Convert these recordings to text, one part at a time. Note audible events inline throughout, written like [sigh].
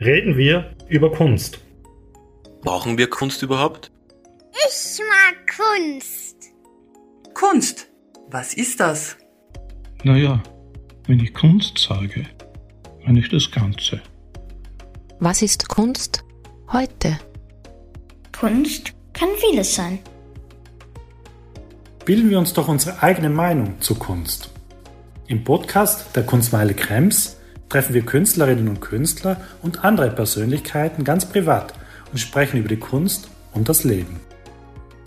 reden wir über Kunst. Brauchen wir Kunst überhaupt? Ich mag Kunst. Kunst. Was ist das? Naja, wenn ich Kunst sage, meine ich das Ganze. Was ist Kunst heute? Kunst kann vieles sein. Bilden wir uns doch unsere eigene Meinung zur Kunst. Im Podcast der Kunstmeile Krems treffen wir Künstlerinnen und Künstler und andere Persönlichkeiten ganz privat und sprechen über die Kunst und das Leben.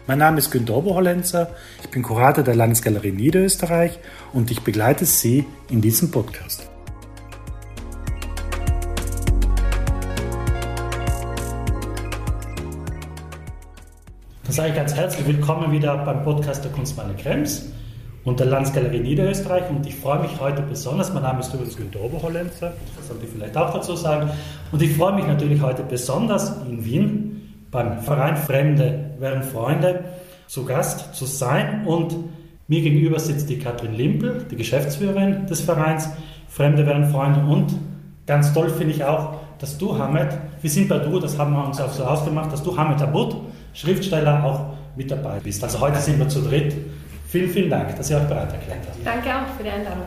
Mein Name ist Günter Oberhollenzer, ich bin Kurator der Landesgalerie Niederösterreich und ich begleite Sie in diesem Podcast. Dann sage ich ganz herzlich willkommen wieder beim Podcast der Kunstmeile Krems und der Landesgalerie Niederösterreich. Und ich freue mich heute besonders, mein Name ist übrigens Günter Oberhollenzer, das sollte ich vielleicht auch dazu sagen. Und ich freue mich natürlich heute besonders in Wien beim Verein Fremde werden Freunde zu Gast zu sein. Und mir gegenüber sitzt die Katrin Limpel, die Geschäftsführerin des Vereins Fremde werden Freunde. Und ganz toll finde ich auch, dass du, Hamed, wir sind bei du, das haben wir uns auch so ausgemacht, dass du, Hamed Abud, Schriftsteller, auch mit dabei bist. Also heute sind wir zu dritt. Vielen, vielen Dank, dass ihr euch bereit erklärt habt. Danke auch für die Einladung.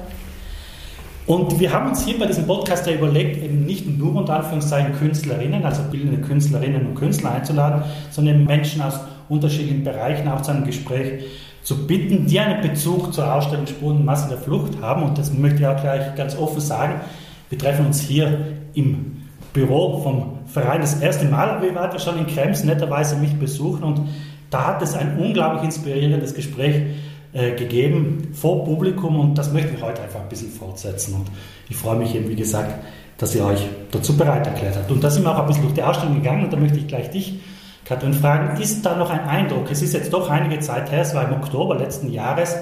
Und wir haben uns hier bei diesem Podcast ja überlegt, eben nicht nur unter Anführungszeichen Künstlerinnen, also bildende Künstlerinnen und Künstler einzuladen, sondern Menschen aus unterschiedlichen Bereichen auch zu einem Gespräch zu bitten, die einen Bezug zur Ausstellung Spuren und Massen der Flucht haben. Und das möchte ich auch gleich ganz offen sagen. Wir treffen uns hier im Büro vom Verein das erste Mal, wir waren schon in Krems netterweise mich besuchen und da hat es ein unglaublich inspirierendes Gespräch äh, gegeben vor Publikum und das möchten wir heute einfach ein bisschen fortsetzen. Und ich freue mich eben, wie gesagt, dass ihr euch dazu bereit erklärt habt. Und da sind wir auch ein bisschen durch die Ausstellung gegangen und da möchte ich gleich dich, Katrin, fragen, ist da noch ein Eindruck? Es ist jetzt doch einige Zeit her, es war im Oktober letzten Jahres,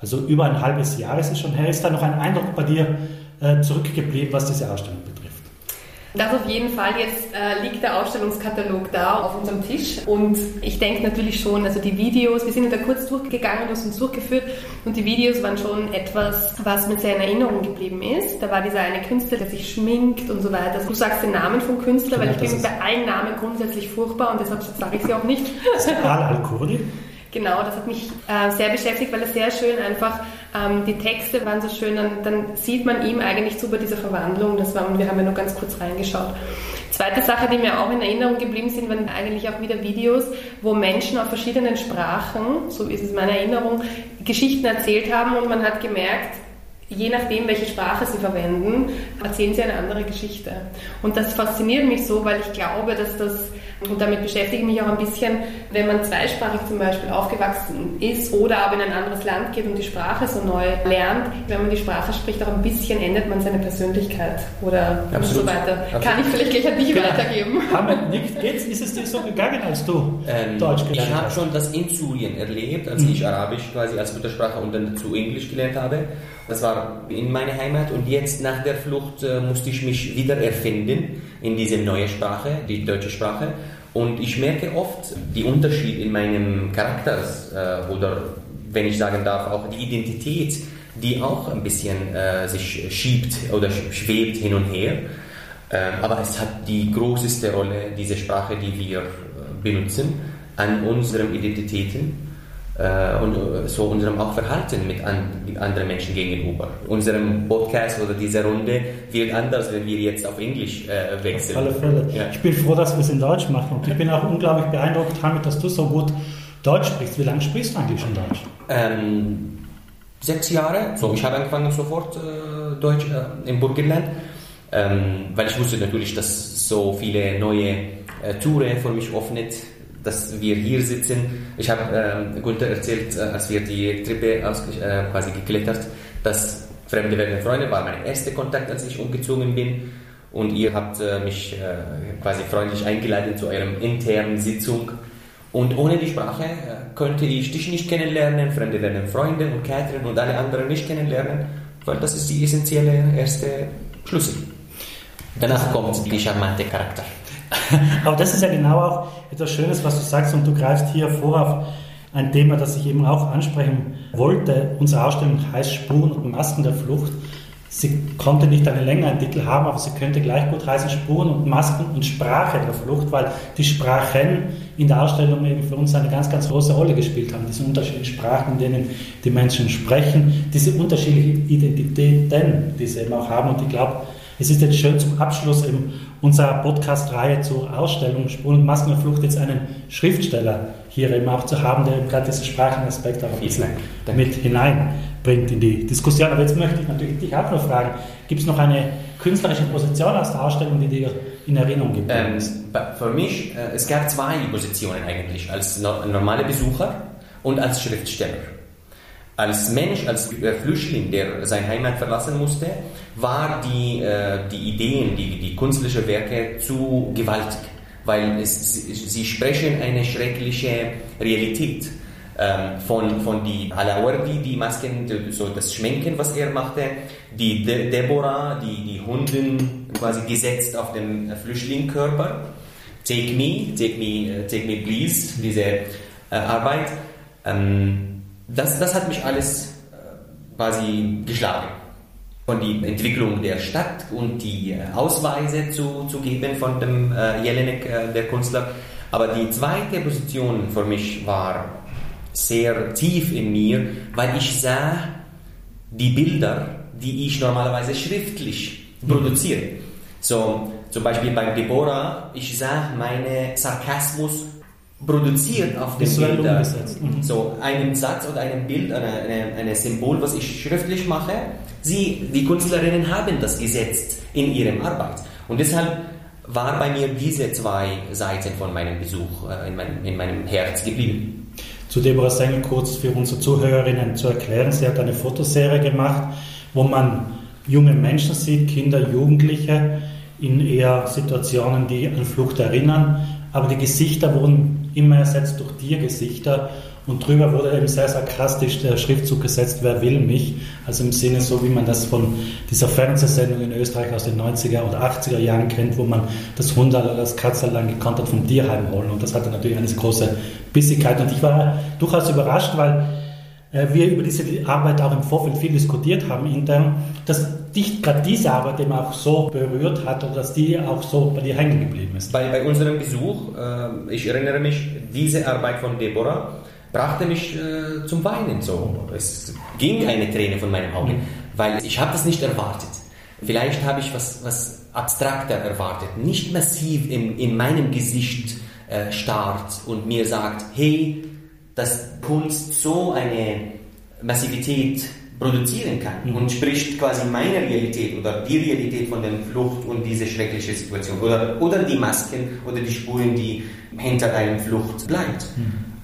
also über ein halbes Jahr ist es schon her, ist da noch ein Eindruck bei dir äh, zurückgeblieben, was diese Ausstellung betrifft? Das auf jeden Fall. Jetzt äh, liegt der Ausstellungskatalog da auf unserem Tisch und ich denke natürlich schon, also die Videos, wir sind da kurz durchgegangen, du hast uns durchgeführt und die Videos waren schon etwas, was mir sehr in Erinnerung geblieben ist. Da war dieser eine Künstler, der sich schminkt und so weiter. Du sagst den Namen vom Künstler, weil ich bin bei allen Namen grundsätzlich furchtbar und deshalb sage ich sie auch nicht. Ist Al-Al-Kurdi. Genau, das hat mich äh, sehr beschäftigt, weil es sehr schön einfach, ähm, die Texte waren so schön, dann, dann, sieht man ihm eigentlich zu bei dieser Verwandlung, das war, wir haben ja nur ganz kurz reingeschaut. Zweite Sache, die mir auch in Erinnerung geblieben sind, waren eigentlich auch wieder Videos, wo Menschen auf verschiedenen Sprachen, so ist es meine Erinnerung, Geschichten erzählt haben und man hat gemerkt, je nachdem, welche Sprache sie verwenden, erzählen sie eine andere Geschichte. Und das fasziniert mich so, weil ich glaube, dass das, und damit beschäftige ich mich auch ein bisschen, wenn man zweisprachig zum Beispiel aufgewachsen ist oder aber in ein anderes Land geht und die Sprache so neu lernt, wenn man die Sprache spricht, auch ein bisschen ändert man seine Persönlichkeit oder und so weiter. Absolut. Kann ich vielleicht gleich an dich genau. weitergeben? [laughs] Haben nicht, geht's? Ist es dir so gegangen, als du ähm, Deutsch gelernt hast? Ich habe schon das in Syrien erlebt, als mhm. ich Arabisch quasi als Muttersprache und dann zu Englisch gelernt habe. Das war in meiner Heimat und jetzt nach der Flucht äh, musste ich mich wieder erfinden in diese neue Sprache, die deutsche Sprache. Und ich merke oft die Unterschied in meinem Charakter äh, oder, wenn ich sagen darf, auch die Identität, die auch ein bisschen äh, sich schiebt oder schwebt hin und her. Ähm, aber es hat die größte Rolle, diese Sprache, die wir äh, benutzen, an unseren Identitäten äh, und äh, so unserem auch Verhalten mit an, anderen Menschen gegenüber. Unserem Podcast oder diese Runde wird anders, wenn wir jetzt auf Englisch äh, wechseln. Auf alle Fälle. Ja. Ich bin froh, dass wir es in Deutsch machen und ich bin auch unglaublich beeindruckt, Hamid, dass du so gut Deutsch sprichst. Wie lange sprichst du eigentlich schon Deutsch? Ähm, sechs Jahre. So, ich habe angefangen sofort äh, Deutsch äh, im Burgenland, ähm, weil ich wusste natürlich, dass so viele neue äh, Touren für mich öffnet dass wir hier sitzen. Ich habe äh, Gunther erzählt, äh, als wir die Treppe äh, quasi geklettert, dass Fremde werden Freunde war mein erster Kontakt, als ich umgezogen bin. Und ihr habt äh, mich äh, quasi freundlich eingeladen zu eurer internen Sitzung. Und ohne die Sprache äh, könnte ich dich nicht kennenlernen, Fremde werden Freunde und Catherine und alle anderen nicht kennenlernen, weil das ist die essentielle erste Schlüssel. Danach kommt die charmante Charakter. [laughs] Aber das ist ja genau auch etwas Schönes, was du sagst und du greifst hier vor auf ein Thema, das ich eben auch ansprechen wollte. Unsere Ausstellung heißt Spuren und Masken der Flucht. Sie konnte nicht einen längeren Titel haben, aber sie könnte gleich gut heißen Spuren und Masken und Sprache der Flucht, weil die Sprachen in der Ausstellung eben für uns eine ganz, ganz große Rolle gespielt haben. Diese unterschiedlichen Sprachen, in denen die Menschen sprechen, diese unterschiedlichen Identitäten, die sie eben auch haben. Und ich glaube, es ist jetzt schön zum Abschluss eben unserer Podcast-Reihe zur Ausstellung Spuren und Masken der Flucht jetzt einen Schriftsteller hier eben auch zu haben, der gerade diesen Sprachenaspekt auch ein bisschen mit hineinbringt in die Diskussion. Aber jetzt möchte ich natürlich dich auch noch fragen, gibt es noch eine künstlerische Position aus der Ausstellung, die dir in Erinnerung geblieben Ähm, für mich, äh, es gab zwei Positionen eigentlich, als no normaler Besucher und als Schriftsteller. Als Mensch, als äh, Flüchtling, der seine Heimat verlassen musste, war die, äh, die Ideen, die, die künstlerischen Werke zu gewaltig, weil es, sie, sprechen eine schreckliche Realität ähm, von, von die Alawardi, die Masken, so das Schminken, was er machte, die De Deborah, die, die Hunden quasi gesetzt auf dem Flüchtlingskörper. Take me, take me, äh, take me please, diese Arbeit. Ähm, das, das hat mich alles äh, quasi geschlagen. Von die Entwicklung der Stadt und die äh, Ausweise zu, zu geben von dem äh, Jelinek, äh, der Künstler. Aber die zweite Position für mich war sehr tief in mir, weil ich sah die Bilder, die ich normalerweise schriftlich produziere. So, zum Beispiel bei Deborah, ich sah meine Sarkasmus produziert auf dem Visuell Bild. Mhm. So, einen Satz oder ein Bild, eine, eine Symbol, was ich schriftlich mache, sie, die Künstlerinnen haben das gesetzt in ihrem Arbeit. Und deshalb war bei mir diese zwei Seiten von meinem Besuch äh, in, meinem, in meinem Herz geblieben. zu Deborah Sengel kurz für unsere Zuhörerinnen zu erklären. Sie hat eine Fotoserie gemacht, wo man junge Menschen sieht, Kinder, Jugendliche in eher Situationen, die an Flucht erinnern. Aber die Gesichter wurden immer ersetzt durch Tiergesichter und drüber wurde eben sehr sarkastisch der Schriftzug gesetzt, wer will mich? Also im Sinne so, wie man das von dieser Fernsehsendung in Österreich aus den 90er oder 80er Jahren kennt, wo man das Hunderl oder das Katzerl dann gekonnt hat vom Tierheim holen. Und das hatte natürlich eine große Bissigkeit. Und ich war durchaus überrascht, weil wir über diese Arbeit auch im Vorfeld viel diskutiert haben intern, dass dich gerade diese Arbeit eben auch so berührt hat oder dass die auch so bei dir hängen geblieben ist. Bei, bei unserem Besuch, äh, ich erinnere mich, diese Arbeit von Deborah brachte mich äh, zum Weinen. So. Es ging eine Träne von meinen Augen, weil ich habe das nicht erwartet. Vielleicht habe ich was, was abstrakter erwartet, nicht massiv in, in meinem Gesicht äh, starrt und mir sagt, hey, dass Kunst so eine Massivität produzieren kann und spricht quasi meine Realität oder die Realität von der Flucht und diese schreckliche Situation oder, oder die Masken oder die Spuren, die hinter einem Flucht bleibt.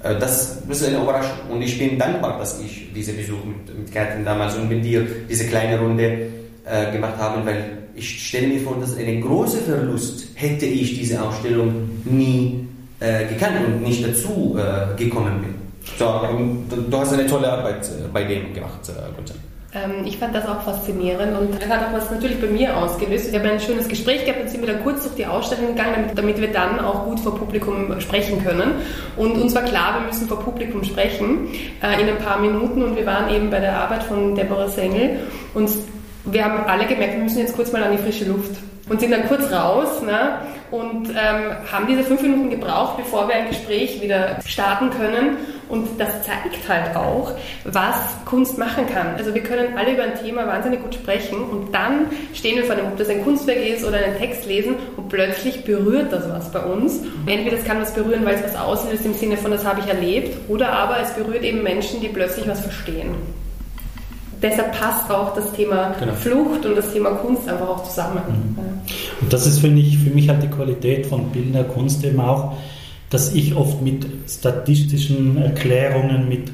Äh, Das, das ist eine Überraschung und ich bin dankbar, dass ich diesen Besuch mit, mit Kerstin damals und mit dir diese kleine Runde äh, gemacht habe, weil ich stelle mir vor, dass ein großer Verlust hätte ich diese Ausstellung nie äh, gekannt und nicht dazu äh, gekommen bin. So, und du hast eine tolle Arbeit äh, bei dem gemacht, äh, Gunther. Ähm, ich fand das auch faszinierend und das hat auch was natürlich bei mir ausgelöst. Wir haben ein schönes Gespräch gehabt und sind wieder kurz durch die Ausstellung gegangen, damit, damit wir dann auch gut vor Publikum sprechen können. Und uns war klar, wir müssen vor Publikum sprechen äh, in ein paar Minuten und wir waren eben bei der Arbeit von Deborah Sengel und wir haben alle gemerkt, wir müssen jetzt kurz mal an die frische Luft und sind dann kurz raus ne, und ähm, haben diese fünf Minuten gebraucht, bevor wir ein Gespräch wieder starten können. Und das zeigt halt auch, was Kunst machen kann. Also wir können alle über ein Thema wahnsinnig gut sprechen und dann stehen wir vor dem, ob das ein Kunstwerk ist oder einen Text lesen und plötzlich berührt das was bei uns. Entweder es kann was berühren, weil es was auslöst im Sinne von, das habe ich erlebt, oder aber es berührt eben Menschen, die plötzlich was verstehen. Deshalb passt auch das Thema Genau. Flucht und das Thema Kunst einfach auch zusammen. Ja. Und das ist, finde ich, für mich halt die Qualität von bildender Kunst eben auch, dass ich oft mit statistischen Erklärungen, mit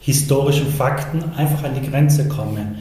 historischen Fakten einfach an die Grenze komme.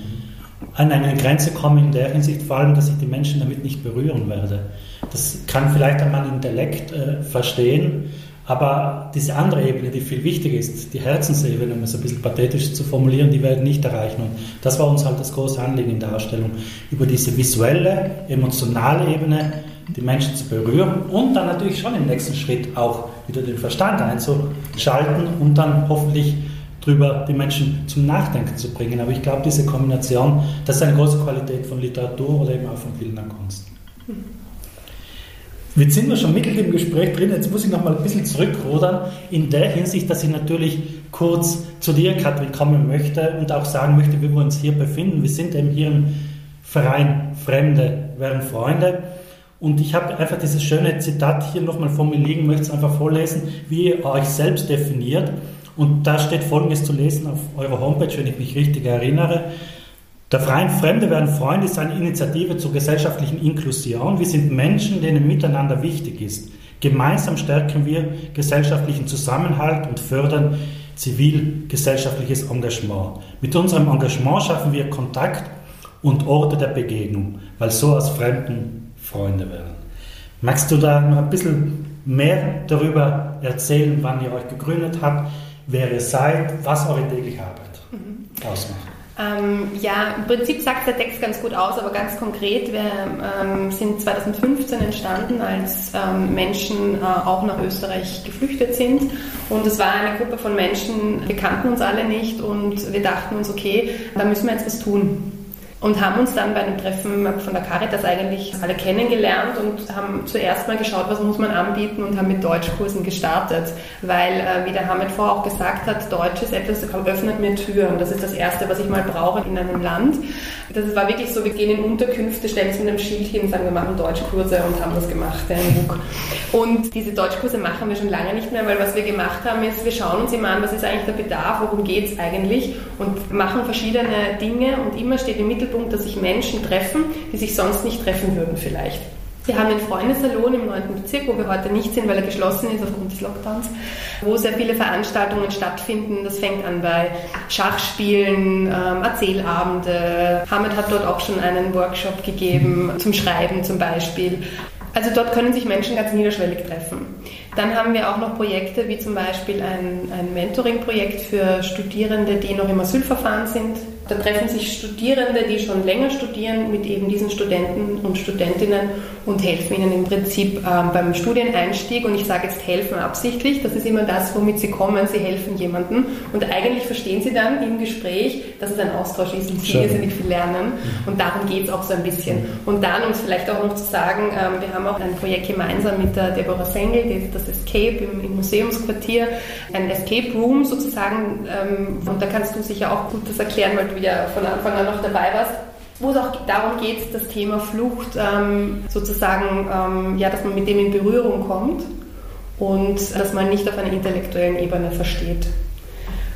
An eine Grenze komme in der Hinsicht vor allem, dass ich die Menschen damit nicht berühren werde. Das kann vielleicht an meinem Intellekt äh, verstehen, aber diese andere Ebene, die viel wichtiger ist, die Herzensebene, um es ein bisschen pathetisch zu formulieren, die werden nicht erreichen. Und das war uns halt das große Anliegen in der Ausstellung, über diese visuelle, emotionale Ebene die Menschen zu berühren und dann natürlich schon im nächsten Schritt auch wieder den Verstand einzuschalten und dann hoffentlich drüber die Menschen zum Nachdenken zu bringen. Aber ich glaube, diese Kombination, das ist eine große Qualität von Literatur oder eben auch von bildender Kunst. Jetzt sind wir schon mitten im Gespräch drin. Jetzt muss ich noch mal ein bisschen zurückrudern, in der Hinsicht, dass ich natürlich kurz zu dir, Katrin, kommen möchte und auch sagen möchte, wie wir uns hier befinden. Wir sind eben hier im Verein Fremde werden Freunde. Und ich habe einfach dieses schöne Zitat hier nochmal vor mir liegen, möchte es einfach vorlesen, wie ihr euch selbst definiert. Und da steht Folgendes zu lesen auf eurer Homepage, wenn ich mich richtig erinnere. Der Verein Fremde werden Freunde ist eine Initiative zur gesellschaftlichen Inklusion. Wir sind Menschen, denen miteinander wichtig ist. Gemeinsam stärken wir gesellschaftlichen Zusammenhalt und fördern zivilgesellschaftliches Engagement. Mit unserem Engagement schaffen wir Kontakt und Orte der Begegnung, weil so aus Fremden Freunde werden. Magst du da noch ein bisschen mehr darüber erzählen, wann ihr euch gegründet habt, wer ihr seid, was eure tägliche Arbeit mhm. ausmacht? Ähm, ja, im Prinzip sagt der Text ganz gut aus, aber ganz konkret, wir ähm, sind 2015 entstanden, als ähm, Menschen äh, auch nach Österreich geflüchtet sind. Und es war eine Gruppe von Menschen, wir kannten uns alle nicht und wir dachten uns, okay, da müssen wir jetzt was tun und haben uns dann bei einem Treffen von der Caritas eigentlich alle kennengelernt und haben zuerst mal geschaut, was muss man anbieten und haben mit Deutschkursen gestartet, weil, äh, wie der Hamid vorher auch gesagt hat, Deutsch ist etwas, das öffnet mir Türen. Das ist das Erste, was ich mal brauche in einem Land. Das war wirklich so, wir gehen in Unterkünfte, stellen es mit einem Schild hin, sagen, wir machen Deutschkurse und haben das gemacht, Und diese Deutschkurse machen wir schon lange nicht mehr, weil was wir gemacht haben ist, wir schauen uns immer an, was ist eigentlich der Bedarf, worum geht es eigentlich und machen verschiedene Dinge und immer steht im Mittelpunkt, dass sich Menschen treffen, die sich sonst nicht treffen würden vielleicht. Wir haben den Freundessalon im 9. Bezirk, wo wir heute nicht sind, weil er geschlossen ist aufgrund des Lockdowns, wo sehr viele Veranstaltungen stattfinden. Das fängt an bei Schachspielen, ähm, Erzählabende. Hamid hat dort auch schon einen Workshop gegeben zum Schreiben zum Beispiel. Also dort können sich Menschen ganz niederschwellig treffen. Dann haben wir auch noch Projekte wie zum Beispiel ein, ein Mentoring-Projekt für Studierende, die noch im Asylverfahren sind. Da treffen sich Studierende, die schon länger studieren, mit eben diesen Studenten und Studentinnen und helfen ihnen im Prinzip ähm, beim Studieneinstieg. Und ich sage jetzt helfen absichtlich, das ist immer das, womit sie kommen. Sie helfen jemandem. Und eigentlich verstehen sie dann im Gespräch, dass es ein Austausch ist und sie irrsinnig viel lernen. Und darum geht es auch so ein bisschen. Und dann, um es vielleicht auch noch zu sagen, ähm, wir haben auch ein Projekt gemeinsam mit der Deborah Sengel, das Escape im, im Museumsquartier, ein Escape Room sozusagen. Ähm, und da kannst du sicher auch gut das erklären, weil du ja von Anfang an noch dabei warst, wo es auch darum geht, das Thema Flucht ähm, sozusagen, ähm, ja, dass man mit dem in Berührung kommt und dass man nicht auf einer intellektuellen Ebene versteht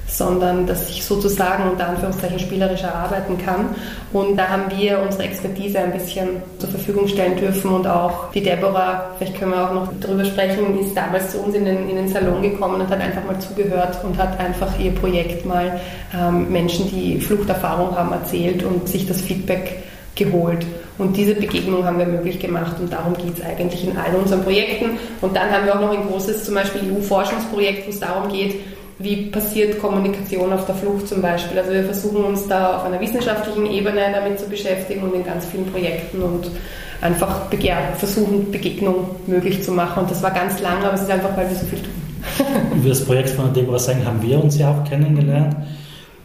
sondern dass ich sozusagen unter Anführungszeichen spielerischer arbeiten kann. Und da haben wir unsere Expertise ein bisschen zur Verfügung stellen dürfen und auch die Deborah, vielleicht können wir auch noch darüber sprechen, ist damals zu uns in den, in den Salon gekommen und hat einfach mal zugehört und hat einfach ihr Projekt mal ähm, Menschen, die Fluchterfahrung haben, erzählt und sich das Feedback geholt. Und diese Begegnung haben wir möglich gemacht und darum geht es eigentlich in all unseren Projekten. Und dann haben wir auch noch ein großes, zum Beispiel EU-Forschungsprojekt, wo es darum geht, wie passiert Kommunikation auf der Flucht zum Beispiel. Also wir versuchen uns da auf einer wissenschaftlichen Ebene damit zu beschäftigen und in ganz vielen Projekten und einfach versuchen, Begegnung möglich zu machen. Und das war ganz lang, aber es ist einfach, weil wir so viel tun. [laughs] Über das Projekt von Deborah Seng haben wir uns ja auch kennengelernt.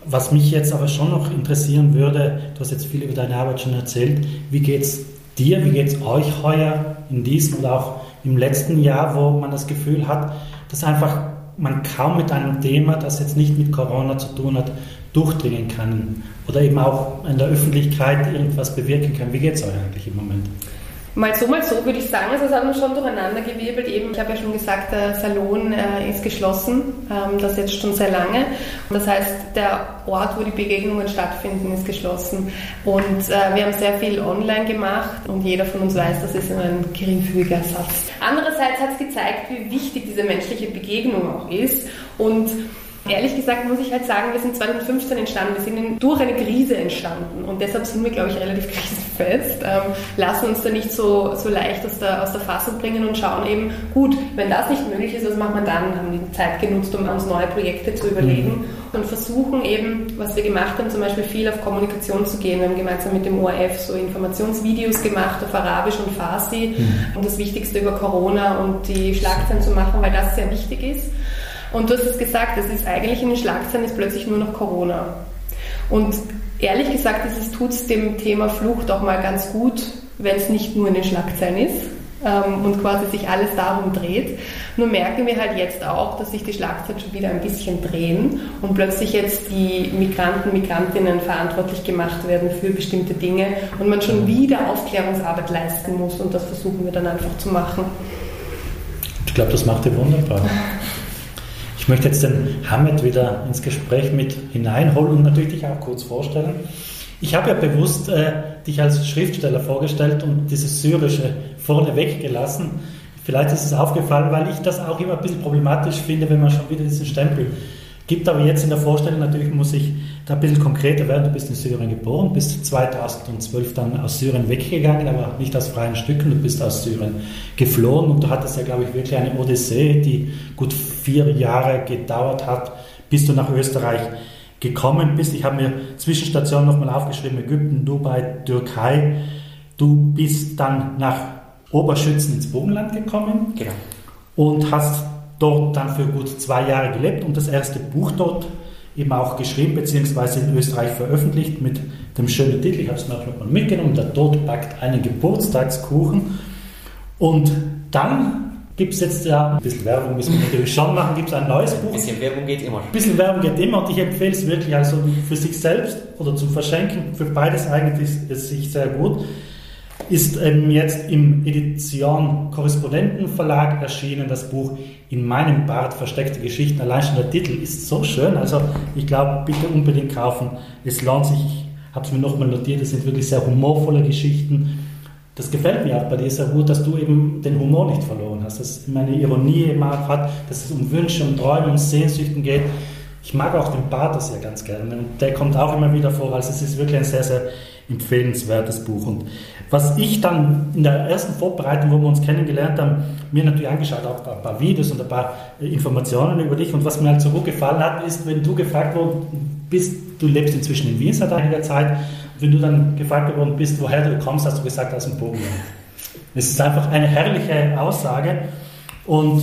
Was mich jetzt aber schon noch interessieren würde, du hast jetzt viel über deine Arbeit schon erzählt, wie geht es dir, wie geht es euch heuer in diesem oder auch im letzten Jahr, wo man das Gefühl hat, dass einfach man kaum mit einem Thema, das jetzt nicht mit Corona zu tun hat, durchdringen kann oder eben auch in der Öffentlichkeit irgendwas bewirken kann. Wie geht es euch eigentlich im Moment? Mal so, mal so würde ich sagen, also es hat uns schon durcheinander gewirbelt. Eben, ich habe ja schon gesagt, der Salon äh, ist geschlossen, ähm, das jetzt schon sehr lange. Das heißt, der Ort, wo die Begegnungen stattfinden, ist geschlossen. Und äh, wir haben sehr viel online gemacht und jeder von uns weiß, das ist ein geringfügiger Ersatz. Andererseits hat es gezeigt, wie wichtig diese menschliche Begegnung auch ist und Ehrlich gesagt muss ich halt sagen, wir sind 2015 entstanden, wir sind durch eine Krise entstanden und deshalb sind wir, glaube ich, relativ [laughs] krisenfest, ähm, lassen uns da nicht so, so leicht aus der, aus der Fassung bringen und schauen eben, gut, wenn das nicht möglich ist, was macht man dann? Haben die Zeit genutzt, um uns neue Projekte zu überlegen mhm. und versuchen eben, was wir gemacht haben, zum Beispiel viel auf Kommunikation zu gehen. Wir haben gemeinsam mit dem ORF so Informationsvideos gemacht auf Arabisch und Farsi, mhm. um das Wichtigste über Corona und die Schlagzeilen zu machen, weil das sehr wichtig ist. Und du hast es gesagt, es ist eigentlich in den Schlagzeilen ist plötzlich nur noch Corona. Und ehrlich gesagt, es tut es dem Thema Flucht auch mal ganz gut, wenn es nicht nur in den Schlagzeilen ist ähm, und quasi sich alles darum dreht. Nur merken wir halt jetzt auch, dass sich die Schlagzeilen schon wieder ein bisschen drehen und plötzlich jetzt die Migranten, Migrantinnen verantwortlich gemacht werden für bestimmte Dinge und man schon wieder Aufklärungsarbeit leisten muss und das versuchen wir dann einfach zu machen. Ich glaube, das macht ihr wunderbar. [laughs] Ich möchte jetzt den Hamed wieder ins Gespräch mit hineinholen und natürlich dich auch kurz vorstellen. Ich habe ja bewusst äh, dich als Schriftsteller vorgestellt und dieses Syrische vorne weggelassen. Vielleicht ist es aufgefallen, weil ich das auch immer ein bisschen problematisch finde, wenn man schon wieder diesen Stempel gibt. Aber jetzt in der Vorstellung natürlich muss ich da ein bisschen konkreter werden. Du bist in Syrien geboren, bist 2012 dann aus Syrien weggegangen, aber nicht aus freien Stücken. Du bist aus Syrien geflohen und du hattest ja, glaube ich, wirklich eine Odyssee, die gut vier Jahre gedauert hat, bis du nach Österreich gekommen bist. Ich habe mir Zwischenstationen nochmal aufgeschrieben, Ägypten, Dubai, Türkei. Du bist dann nach Oberschützen ins Burgenland gekommen Genau. und hast dort dann für gut zwei Jahre gelebt und das erste Buch dort eben auch geschrieben beziehungsweise in Österreich veröffentlicht mit dem schönen Titel, ich habe es mir auch nochmal mitgenommen, der Tod backt einen Geburtstagskuchen. Und dann gibt es jetzt ja ein bisschen Werbung, müssen wir natürlich schon machen, gibt es ein neues Buch. Ein bisschen Werbung geht immer. Ein bisschen Werbung geht immer und ich empfehle es wirklich also für sich selbst oder zum Verschenken, für beides eigentlich ist es sich sehr gut. Ist ähm, jetzt im Edition Korrespondentenverlag erschienen, das Buch In meinem Bart versteckte Geschichten. Allein schon der Titel ist so schön, also ich glaube, bitte unbedingt kaufen. Es lohnt sich, ich habe es mir nochmal notiert, es sind wirklich sehr humorvolle Geschichten. Das gefällt mir auch bei dir sehr gut, dass du eben den Humor nicht verloren hast, dass es immer eine Ironie immer hat, dass es um Wünsche, um Träume, um Sehnsüchten geht. Ich mag auch den Bartos ja ganz gerne und der kommt auch immer wieder vor. Also es ist wirklich ein sehr, sehr empfehlenswertes Buch. Und was ich dann in der ersten Vorbereitung, wo wir uns kennengelernt haben, mir natürlich angeschaut habe, ein paar Videos und ein paar Informationen über dich. Und was mir halt so gut gefallen hat, ist, wenn du gefragt worden bist, du lebst inzwischen in Wien seit einiger Zeit, und wenn du dann gefragt worden bist, woher du kommst, hast du gesagt, aus dem Burgenland. Es ist einfach eine herrliche Aussage und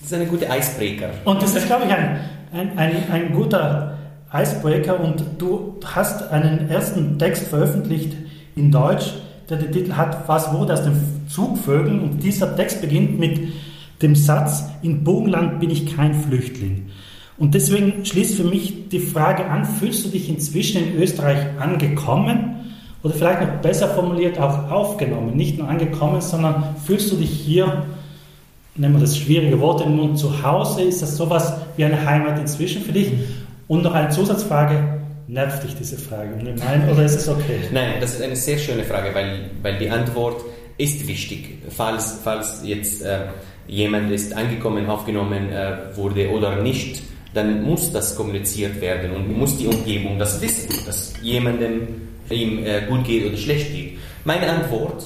Das ist eine gute Icebreaker. und das ist, glaube ich, ein, ein, ein, ein guter Icebreaker. Und du hast einen ersten Text veröffentlicht in Deutsch, der den Titel hat, Was wurde aus den Zugvögeln? Und dieser Text beginnt mit dem Satz, in Burgenland bin ich kein Flüchtling. Und deswegen schließt für mich die Frage an, fühlst du dich inzwischen in Österreich angekommen? Oder vielleicht noch besser formuliert auch aufgenommen, nicht nur angekommen, sondern fühlst du dich hier nehmen wir das schwierige Wort im Mund, zu Hause, ist das sowas wie eine Heimat inzwischen für dich? Und noch eine Zusatzfrage, nervt dich diese Frage? Nein, oder ist es okay? Nein, das ist eine sehr schöne Frage, weil, weil die Antwort ist wichtig. Falls, falls jetzt äh, jemand ist angekommen, aufgenommen äh, wurde oder nicht, dann muss das kommuniziert werden und muss die Umgebung das wissen, dass jemandem ihm äh, gut geht oder schlecht geht. Meine Antwort,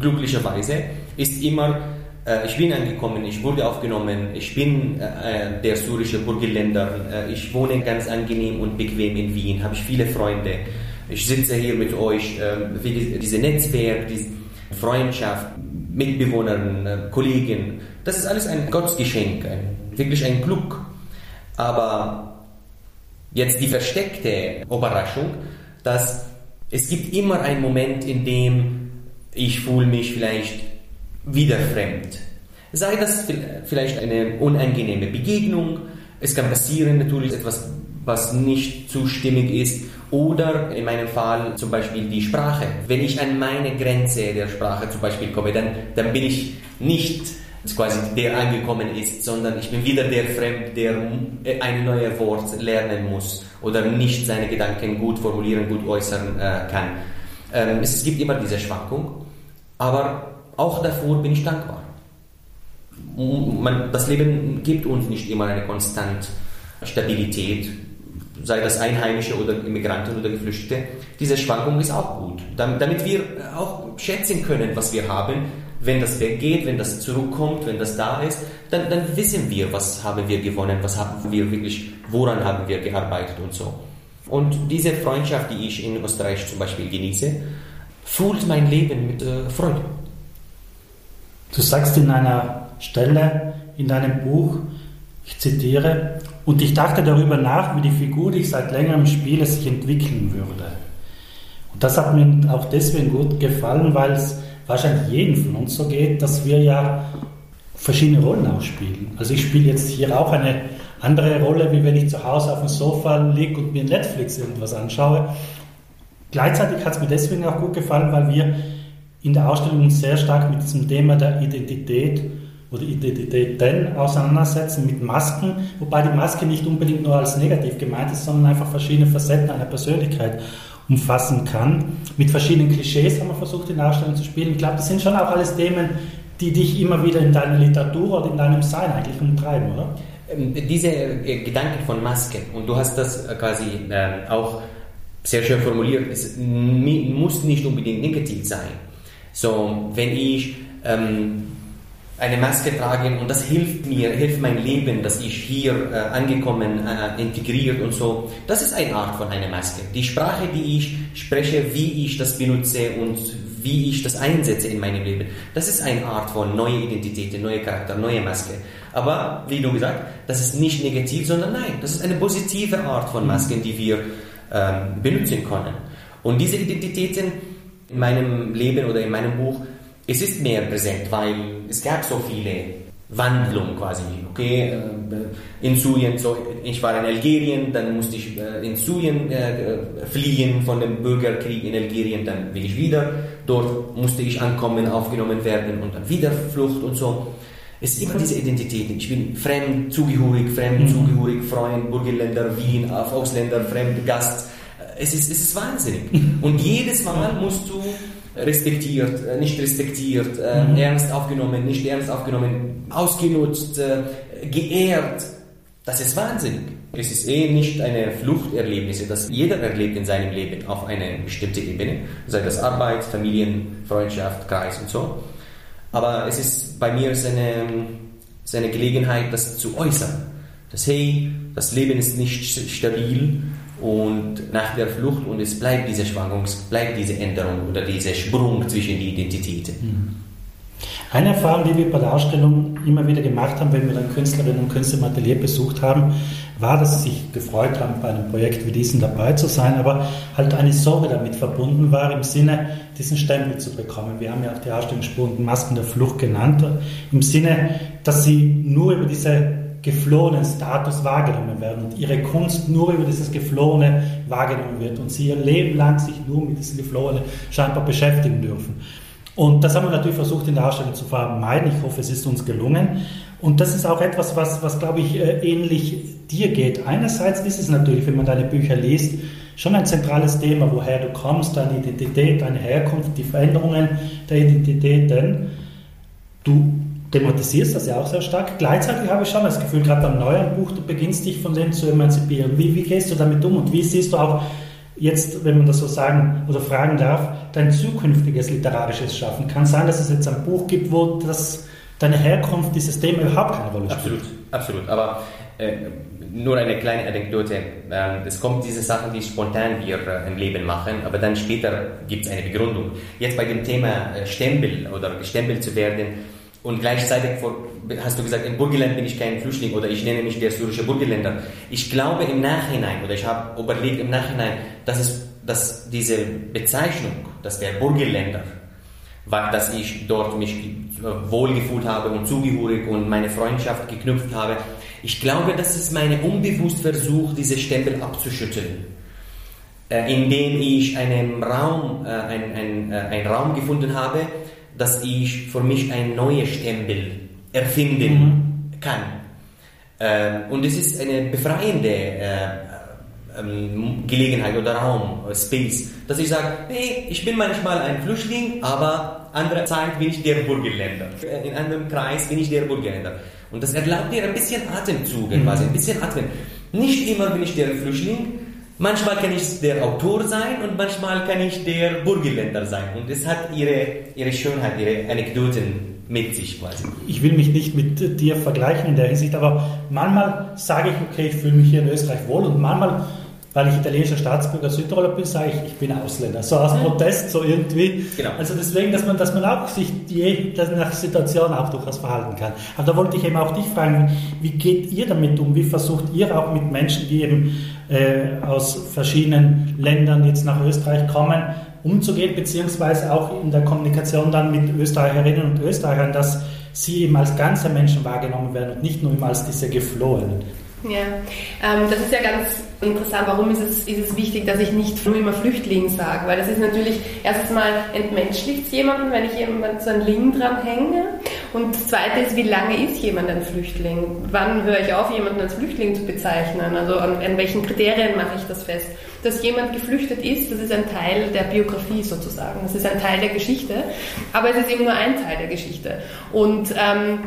glücklicherweise, ist immer, ich bin angekommen, ich wurde aufgenommen, ich bin äh, der syrische Burgenländer, äh, ich wohne ganz angenehm und bequem in Wien, habe ich viele Freunde. Ich sitze hier mit euch, äh, wie die, diese Netzwerk, diese Freundschaft, Mitbewohnern, äh, Kollegen, das ist alles ein Gottesgeschenk, ein, wirklich ein Glück. Aber jetzt die versteckte Überraschung, dass es gibt immer einen Moment, in dem ich fühle mich vielleicht wieder fremd. Sei das vielleicht eine unangenehme Begegnung, es kann passieren natürlich etwas, was nicht zustimmig ist, oder in meinem Fall zum Beispiel die Sprache. Wenn ich an meine Grenze der Sprache zum Beispiel komme, dann, dann bin ich nicht quasi der angekommen ist, sondern ich bin wieder der Fremd, der ein neues Wort lernen muss oder nicht seine Gedanken gut formulieren, gut äußern äh, kann. Ähm, es gibt immer diese Schwankung, aber auch davor bin ich dankbar. Man, das Leben gibt uns nicht immer eine konstant Stabilität, sei das Einheimische oder Immigranten oder Geflüchtete. Diese Schwankung ist auch gut, damit wir auch schätzen können, was wir haben. Wenn das weggeht, wenn das zurückkommt, wenn das da ist, dann, dann wissen wir, was haben wir gewonnen, was haben wir wirklich, woran haben wir gearbeitet und so. Und diese Freundschaft, die ich in Österreich zum Beispiel genieße, füllt mein Leben mit äh, Freude. Du sagst in einer Stelle in deinem Buch, Ich zitiere, und ich dachte darüber nach, wie die Figur, die ich seit längerem spiele, sich entwickeln würde. Und das hat mir auch deswegen gut gefallen, weil es wahrscheinlich jedem von uns so geht, dass wir ja verschiedene Rollen ausspielen. Also ich spiele jetzt hier auch eine andere Rolle, wie wenn ich zu Hause auf dem Sofa liege und mir Netflix irgendwas anschaue. Gleichzeitig hat es mir deswegen auch gut gefallen, weil wir in der Ausstellung sehr stark mit diesem Thema der Identität oder Identitäten auseinandersetzen, mit Masken, wobei die Maske nicht unbedingt nur als negativ gemeint ist, sondern einfach verschiedene Facetten einer Persönlichkeit umfassen kann. Mit verschiedenen Klischees haben wir versucht, in der Ausstellung zu spielen. Ich glaube, das sind schon auch alles Themen, die dich immer wieder in deiner Literatur oder in deinem Sein eigentlich umtreiben, oder? Ähm, diese äh, Gedanken von Masken, und du hast das äh, quasi äh, auch sehr schön formuliert, es muss nicht unbedingt negativ sein. So, wenn ich ähm, eine Maske trage und das hilft mir, hilft mein Leben, dass ich hier äh, angekommen, äh, integriert und so, das ist eine Art von einer Maske. Die Sprache, die ich spreche, wie ich das benutze und wie ich das einsetze in meinem Leben, das ist eine Art von neue Identität, neue Charakter, neue Maske. Aber wie du gesagt, das ist nicht negativ, sondern nein, das ist eine positive Art von Masken, die wir ähm, benutzen können. Und diese Identitäten in meinem Leben oder in meinem Buch, es ist mehr präsent, weil es gab so viele Wandlungen quasi. Okay, äh, in Syrien, so, ich war in Algerien, dann musste ich äh, in Syrien äh, fliehen von dem Bürgerkrieg in Algerien, dann will ich wieder. Dort musste ich ankommen, aufgenommen werden und dann wieder Flucht und so. Es ist immer diese Identitäten. Ich bin fremd, zugehörig, fremd, mhm. zugehörig, Freund, Burgenländer, Wien, Ausländer, fremd, Gast. Es ist, es ist wahnsinnig. Und jedes Mal musst du respektiert, äh, nicht respektiert, äh, mhm. ernst aufgenommen, nicht ernst aufgenommen, ausgenutzt, äh, geehrt. Das ist wahnsinnig. Es ist eh nicht eine Fluchterlebnis, das jeder erlebt in seinem Leben auf einer bestimmten Ebene, sei das Arbeit, Familien, Freundschaft, Kreis und so. Aber es ist bei mir seine, seine Gelegenheit, das zu äußern. Dass, hey, das Leben ist nicht stabil und nach der Flucht und es bleibt diese Schwankung, bleibt diese Änderung oder dieser Sprung zwischen die Identitäten. Mhm. Eine Erfahrung, die wir bei der Ausstellung immer wieder gemacht haben, wenn wir dann Künstlerinnen und Künstler im Atelier besucht haben, war, dass sie sich gefreut haben, bei einem Projekt wie diesem dabei zu sein, aber halt eine Sorge damit verbunden war, im Sinne, diesen Stempel zu bekommen. Wir haben ja auch die Ausstellung Spuren Masken der Flucht genannt, im Sinne, dass sie nur über diese geflohenen Status wahrgenommen werden und ihre Kunst nur über dieses Geflohene wahrgenommen wird und sie ihr Leben lang sich nur mit diesem Geflohene scheinbar beschäftigen dürfen. Und das haben wir natürlich versucht in der Ausstellung zu vermeiden. Ich hoffe, es ist uns gelungen. Und das ist auch etwas, was, was glaube ich, äh, ähnlich dir geht. Einerseits ist es natürlich, wenn man deine Bücher liest, schon ein zentrales Thema, woher du kommst, deine Identität, deine Herkunft, die Veränderungen der Identität, denn du thematisierst das ja auch sehr stark. Gleichzeitig habe ich schon das Gefühl, gerade beim neuen Buch, du beginnst dich von dem zu emanzipieren. Wie, wie gehst du damit um und wie siehst du auch jetzt, wenn man das so sagen oder fragen darf, dein zukünftiges literarisches Schaffen? Kann sein, dass es jetzt ein Buch gibt, wo das, deine Herkunft, dieses Thema überhaupt keine Rolle spielt? Absolut, absolut. Aber äh, nur eine kleine Anekdote. Ähm, es kommt diese Sachen, die spontan wir äh, im Leben machen, aber dann später gibt es eine Begründung. Jetzt bei dem Thema äh, Stempel oder gestempelt zu werden, und gleichzeitig hast du gesagt, im Burgenland bin ich kein Flüchtling oder ich nenne mich der syrische Burgenländer. Ich glaube im Nachhinein oder ich habe überlegt im Nachhinein, dass, es, dass diese Bezeichnung, dass der Burgenländer, weil dass ich dort mich wohlgefühlt habe und zugehörig und meine Freundschaft geknüpft habe, ich glaube, das ist mein unbewusst Versuch, diese Stempel abzuschütteln äh, indem ich einen Raum, äh, ein, ein, äh, einen Raum gefunden habe, dass ich für mich ein neues Stempel erfinden mhm. kann. Ähm, und es ist eine befreiende äh, ähm, Gelegenheit oder Raum, äh, Space, dass ich sage, hey, ich bin manchmal ein Flüchtling, aber andere Zeit bin ich der Burgenländer. Äh, in einem Kreis bin ich der Burgenländer. Und das erlaubt dir ein bisschen Atemzug, mhm. quasi, ein bisschen Atmen. Nicht immer bin ich der Flüchtling, Manchmal kann ich der Autor sein und manchmal kann ich der Burgenländer sein. Und es hat ihre, ihre Schönheit, ihre Anekdoten mit sich quasi. Ich will mich nicht mit dir vergleichen in der Hinsicht, aber manchmal sage ich, okay, ich fühle mich hier in Österreich wohl und manchmal weil ich italienischer Staatsbürger Südtiroler bin, sage ich, ich bin Ausländer. So aus Protest, so irgendwie. Genau. Also deswegen, dass man, dass man auch sich je, nach Situation auch durchaus verhalten kann. Aber da wollte ich eben auch dich fragen, wie geht ihr damit um? Wie versucht ihr auch mit Menschen, die eben äh, aus verschiedenen Ländern jetzt nach Österreich kommen, umzugehen, beziehungsweise auch in der Kommunikation dann mit Österreicherinnen und Österreichern, dass sie eben als ganze Menschen wahrgenommen werden und nicht nur immer als diese Geflohenen. Ja, ähm, das ist ja ganz interessant. Warum ist es, ist es wichtig, dass ich nicht nur immer Flüchtling sage? Weil das ist natürlich erstens mal entmenschlicht jemanden, wenn ich jemanden so ein Ling dran hänge. Und das zweite ist, wie lange ist jemand ein Flüchtling? Wann höre ich auf, jemanden als Flüchtling zu bezeichnen? Also an, an welchen Kriterien mache ich das fest? Dass jemand geflüchtet ist, das ist ein Teil der Biografie sozusagen. Das ist ein Teil der Geschichte. Aber es ist eben nur ein Teil der Geschichte. Und ähm,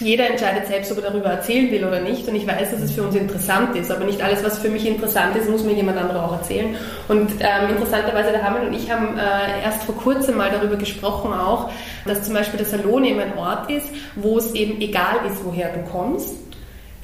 jeder entscheidet selbst, ob er darüber erzählen will oder nicht. Und ich weiß, dass es für uns interessant ist. Aber nicht alles, was für mich interessant ist, muss mir jemand anderer auch erzählen. Und ähm, interessanterweise, der Hamel und ich haben äh, erst vor kurzem mal darüber gesprochen auch, dass zum Beispiel der Salon eben ein Ort ist, wo es eben egal ist, woher du kommst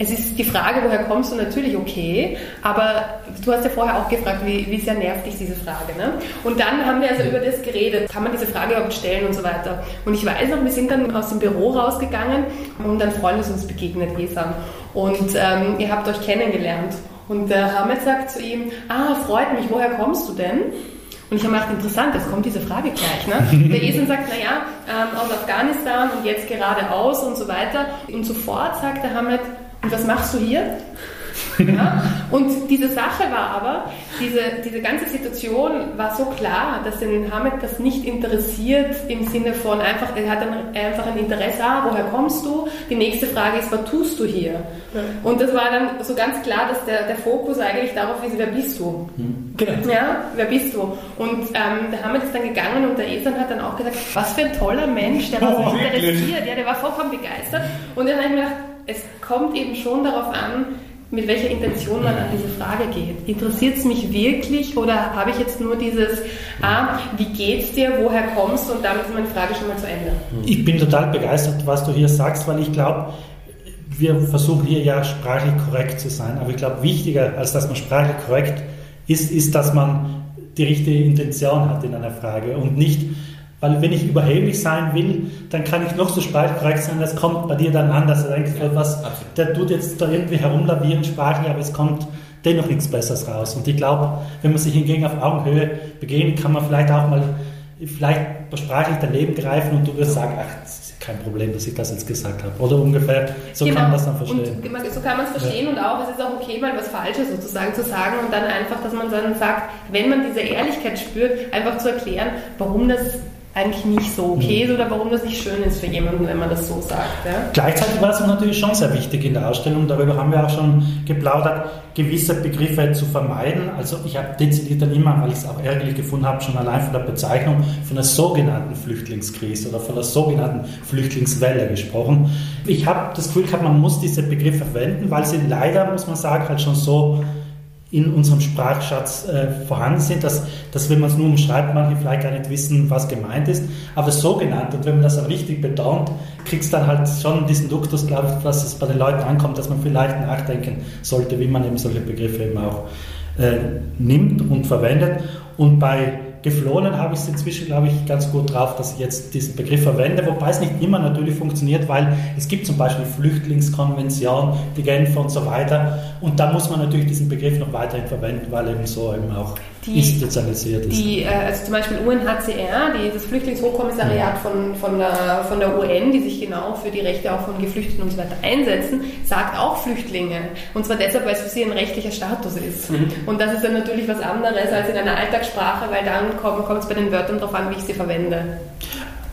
es ist die Frage, woher kommst du, natürlich okay, aber du hast ja vorher auch gefragt, wie, wie sehr nervt dich diese Frage. Ne? Und dann haben wir also über das geredet, kann man diese Frage überhaupt stellen und so weiter. Und ich weiß noch, wir sind dann aus dem Büro rausgegangen und ein Freund ist uns begegnet, Gesan. Und ähm, ihr habt euch kennengelernt. Und der Hamid sagt zu ihm, ah, freut mich, woher kommst du denn? Und ich habe mir gedacht, interessant, jetzt kommt diese Frage gleich. Ne? [laughs] Der Esan sagt, naja, ähm, aus Afghanistan und jetzt geradeaus und so weiter. Und sofort sagt der Hamid, und was machst du hier? Ja? Und diese Sache war aber, diese, diese ganze Situation war so klar, dass den Hamid das nicht interessiert im Sinne von einfach, er hat ein, einfach ein Interesse, ah, woher kommst du? Die nächste Frage ist, was tust du hier? Ja. Und das war dann so ganz klar, dass der, der Fokus eigentlich darauf ist, wer bist du? Hm. Genau. Ja, wer bist du? Und ähm, der Hamid ist dann gegangen und der Esan hat dann auch gesagt, was für ein toller Mensch, der war so oh, interessiert, ja, der war vollkommen begeistert. Und dann habe ich mir gedacht, es kommt eben schon darauf an, mit welcher Intention man an diese Frage geht. Interessiert es mich wirklich oder habe ich jetzt nur dieses, ah, wie geht's dir, woher kommst du und damit ist meine Frage schon mal zu Ende. Ich bin total begeistert, was du hier sagst, weil ich glaube, wir versuchen hier ja sprachlich korrekt zu sein, aber ich glaube, wichtiger als dass man sprachlich korrekt ist, ist, dass man die richtige Intention hat in einer Frage und nicht weil wenn ich überheblich sein will, dann kann ich noch so sprachkorrekt sein, das kommt bei dir dann anders. Also eigentlich ja, was, der tut jetzt da irgendwie herumlavieren sprachlich, aber es kommt dennoch nichts Besseres raus. Und ich glaube, wenn man sich hingegen auf Augenhöhe begegnet, kann man vielleicht auch mal vielleicht sprachlich daneben greifen und du wirst sagen, ach, das ist kein Problem, dass ich das jetzt gesagt habe. Oder ungefähr, so genau. kann man das dann verstehen. Und so kann man es verstehen ja. und auch, es ist auch okay, mal was Falsches sozusagen zu sagen und dann einfach, dass man dann sagt, wenn man diese Ehrlichkeit spürt, einfach zu erklären, warum das eigentlich nicht so okay ist oder warum das nicht schön ist für jemanden, wenn man das so sagt. Ja? Gleichzeitig war es natürlich schon sehr wichtig in der Ausstellung, darüber haben wir auch schon geplaudert, gewisse Begriffe zu vermeiden. Also ich habe dezidiert dann immer, weil ich es auch ärgerlich gefunden habe, schon allein von der Bezeichnung von der sogenannten Flüchtlingskrise oder von der sogenannten Flüchtlingswelle gesprochen. Ich habe das Gefühl gehabt, man muss diese Begriffe verwenden, weil sie leider, muss man sagen, halt schon so in unserem Sprachschatz äh, vorhanden sind, dass, dass wenn man es nur umschreibt, manche vielleicht gar nicht wissen, was gemeint ist, aber so genannt und wenn man das auch richtig betont, kriegt es dann halt schon diesen Duktus, glaube ich, dass es bei den Leuten ankommt, dass man vielleicht nachdenken sollte, wie man eben solche Begriffe eben auch äh, nimmt und verwendet. Und bei Geflohenen habe ich es inzwischen, glaube ich, ganz gut drauf, dass ich jetzt diesen Begriff verwende, wobei es nicht immer natürlich funktioniert, weil es gibt zum Beispiel Flüchtlingskonvention, die Genfer und so weiter. Und da muss man natürlich diesen Begriff noch weiterhin verwenden, weil eben so eben auch die, institutionalisiert ist. Die, äh, also zum Beispiel UNHCR, die, das Flüchtlingshochkommissariat von, von, der, von der UN, die sich genau für die Rechte auch von Geflüchteten und so weiter einsetzen, sagt auch Flüchtlinge. Und zwar deshalb, weil es für sie ein rechtlicher Status ist. Mhm. Und das ist dann natürlich was anderes als in einer Alltagssprache, weil dann kommt es bei den Wörtern darauf an, wie ich sie verwende.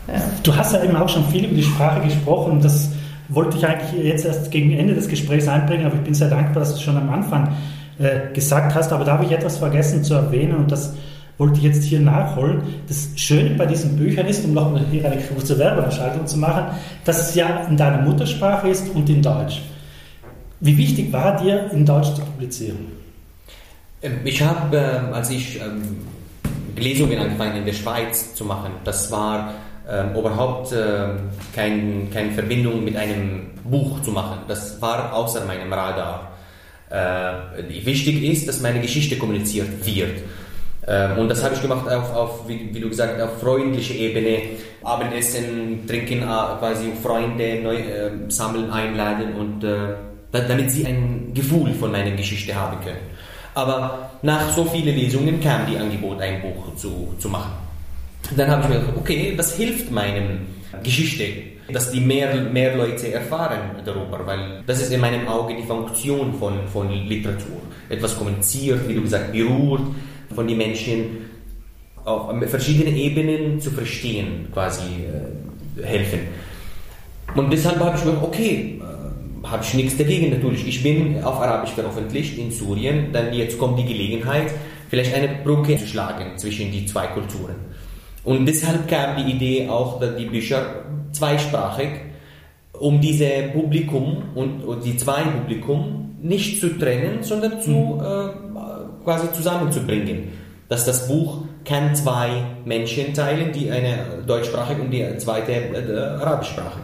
Ja. Du hast ja eben auch schon viel über die Sprache gesprochen. Das wollte ich eigentlich jetzt erst gegen Ende des Gesprächs einbringen, aber ich bin sehr dankbar, dass du schon am Anfang äh, gesagt hast, aber da habe ich etwas vergessen zu erwähnen und das wollte ich jetzt hier nachholen. Das Schöne bei diesen Büchern ist, um noch hier eine kurze Werbeverschaltung zu machen, dass es ja in deiner Muttersprache ist und in Deutsch. Wie wichtig war dir, in Deutsch zu publizieren? Ähm, ich habe, ähm, als ich ähm, Lesungen angefangen in der Schweiz zu machen, das war überhaupt keine Verbindung mit einem Buch zu machen. Das war außer meinem Radar. Äh, wichtig ist, dass meine Geschichte kommuniziert wird. Ähm, und das habe ich gemacht auf, auf wie, wie, du gesagt auf freundliche Ebene. Abendessen, trinken, äh, quasi Freunde neu, äh, sammeln, einladen und äh, damit sie ein Gefühl von meiner Geschichte haben können. Aber nach so vielen Lesungen kam die Angebot, ein Buch zu, zu machen. Dann habe ich mir gedacht, okay, was hilft meinem Geschichte, dass die mehr, mehr Leute erfahren darüber, weil das ist in meinem Auge die Funktion von, von Literatur. Etwas kommuniziert, wie du gesagt, berührt, von den Menschen auf verschiedenen Ebenen zu verstehen, quasi äh, helfen. Und deshalb habe ich mir okay, habe ich nichts dagegen natürlich. Ich bin auf Arabisch veröffentlicht in Syrien, dann jetzt kommt die Gelegenheit, vielleicht eine Brücke zu schlagen zwischen die zwei Kulturen. Und deshalb kam die Idee auch, die Bücher zweisprachig, um diese Publikum und, und die zwei Publikum nicht zu trennen, sondern zu, mhm. äh, quasi zusammenzubringen. Dass das Buch kann zwei Menschen teilen, die eine deutschsprachig und die zweite äh, arabischsprachig.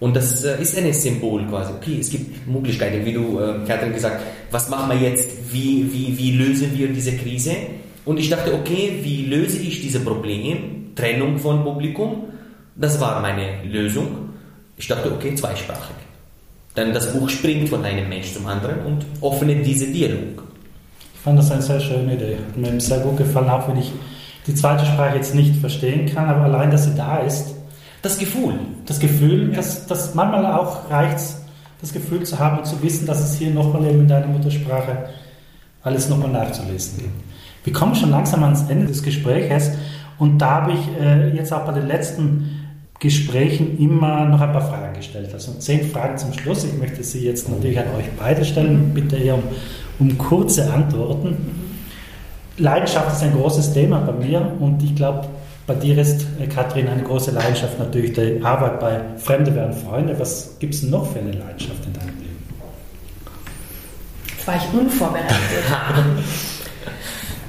Und das äh, ist ein Symbol quasi. Okay, es gibt Möglichkeiten, wie du, äh, Katrin, gesagt was machen wir jetzt, wie, wie, wie lösen wir diese Krise? Und ich dachte, okay, wie löse ich dieses Problem? Trennung von Publikum. Das war meine Lösung. Ich dachte, okay, zweisprachig. Dann das Buch springt von einem Mensch zum anderen und öffnet diese Dialog. Ich fand das eine sehr schöne Idee. Hat mir sehr gut gefallen, auch wenn ich die zweite Sprache jetzt nicht verstehen kann, aber allein, dass sie da ist, das Gefühl. Das Gefühl, ja. dass, dass manchmal auch reicht, das Gefühl zu haben und zu wissen, dass es hier nochmal eben in deiner Muttersprache alles nochmal nachzulesen gibt. Wir kommen schon langsam ans Ende des Gesprächs und da habe ich äh, jetzt auch bei den letzten Gesprächen immer noch ein paar Fragen gestellt. Also zehn Fragen zum Schluss. Ich möchte sie jetzt natürlich an euch beide stellen. Bitte eher um, um kurze Antworten. Leidenschaft ist ein großes Thema bei mir und ich glaube, bei dir ist, äh, Kathrin, eine große Leidenschaft natürlich die Arbeit bei Fremde werden Freunde. Was gibt es noch für eine Leidenschaft in deinem Leben? Jetzt war ich unvorbereitet. [laughs]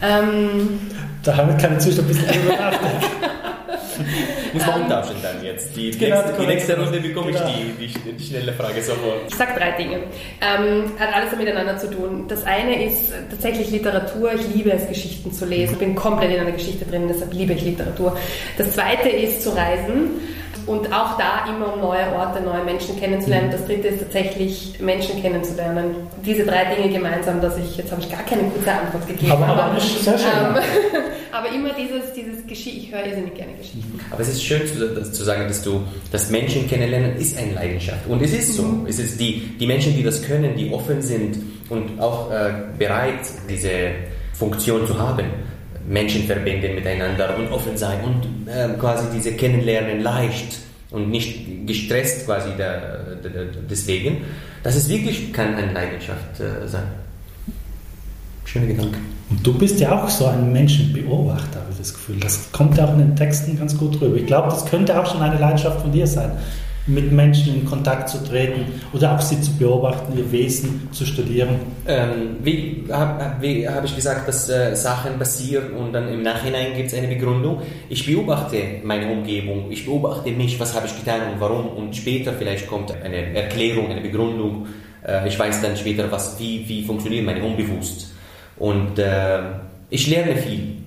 ähm, da haben wir keine Zustand ein bisschen drüber nachdenken. [laughs] Muss man umtauschen dann jetzt. Die, genau, nächste, die nächste Runde bekomme genau. ich die, die, die, schnelle Frage sofort. Ich sage drei Dinge. Ähm, hat alles miteinander zu tun. Das eine ist tatsächlich Literatur. Ich liebe es, Geschichten zu lesen. Ich bin komplett in einer Geschichte drin, deshalb liebe ich Literatur. Das zweite ist zu reisen und auch da immer um neue Orte, neue Menschen kennenzulernen. Das dritte ist tatsächlich Menschen kennenzulernen. Diese drei Dinge gemeinsam, dass ich, jetzt habe ich gar keine gute Antwort gegeben. Aber, aber, aber sehr schön. Ähm, [laughs] aber immer dieses, dieses Geschichte, ich höre irrsinnig gerne Geschichten. Aber es ist schön zu, zu, sagen, dass du, das Menschen kennenlernen ist eine Leidenschaft. Und es ist so. Mhm. Es ist die, die Menschen, die das können, die offen sind und auch äh, bereit, diese Funktion zu haben Menschen verbinden miteinander und offen sein und äh, quasi diese kennenlernen leicht und nicht gestresst quasi da, da, deswegen. Das ist wirklich kann eine Leidenschaft äh, sein. Schöner Gedanke. Und du bist ja auch so ein Menschenbeobachter, habe ich das Gefühl. Das kommt ja auch in den Texten ganz gut rüber. Ich glaube, das könnte auch schon eine Leidenschaft von dir sein mit Menschen in Kontakt zu treten oder auch sie zu beobachten, ihr Wesen zu studieren? Ähm, wie habe hab ich gesagt, dass äh, Sachen passieren und dann im Nachhinein gibt es eine Begründung? Ich beobachte meine Umgebung, ich beobachte mich, was habe ich getan und warum und später vielleicht kommt eine Erklärung, eine Begründung. Äh, ich weiß dann später, was, wie, wie funktioniert meine Unbewusst. Und äh, ich lerne viel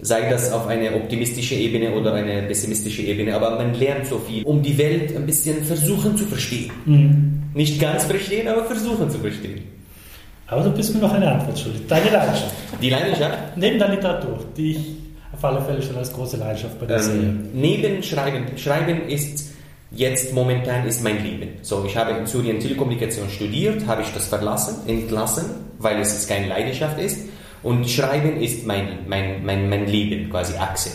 sei das auf eine optimistische Ebene oder eine pessimistische Ebene, aber man lernt so viel, um die Welt ein bisschen versuchen zu verstehen. Mhm. Nicht ganz verstehen, aber versuchen zu verstehen. Aber du bist mir noch eine Antwort schuldig. Deine Leidenschaft. Die Leidenschaft? Neben der Literatur, die ich auf alle Fälle schon als große Leidenschaft bei dir ähm, sehe. Neben Schreiben. Schreiben ist jetzt momentan ist mein Leben. So, ich habe in Syrien Telekommunikation studiert, habe ich das verlassen, entlassen, weil es keine Leidenschaft ist. Und Schreiben ist mein, mein, mein, mein Leben, quasi Achse.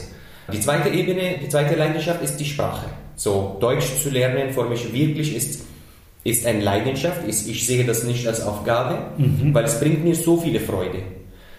Die zweite Ebene, die zweite Leidenschaft ist die Sprache. So, Deutsch zu lernen für mich wirklich ist, ist eine Leidenschaft. Ich, ich sehe das nicht als Aufgabe, mhm. weil es bringt mir so viele Freude.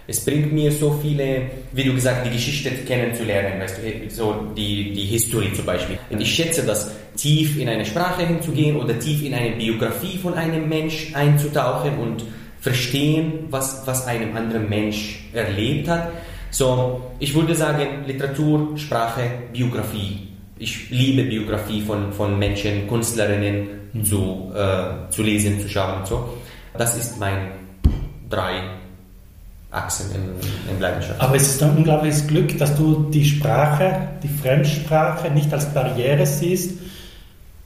Es bringt mir so viele, wie du gesagt, die Geschichte kennenzulernen, weißt du, so die, die Historie zum Beispiel. Und ich schätze das, tief in eine Sprache hinzugehen oder tief in eine Biografie von einem Mensch einzutauchen und verstehen, was, was einem anderen Mensch erlebt hat. So, ich würde sagen, Literatur, Sprache, Biografie. Ich liebe Biografie von, von Menschen, Künstlerinnen zu, äh, zu lesen, zu schauen und so. Das ist mein drei Achsen in, in Leidenschaft. Aber es ist ein unglaubliches Glück, dass du die Sprache, die Fremdsprache nicht als Barriere siehst,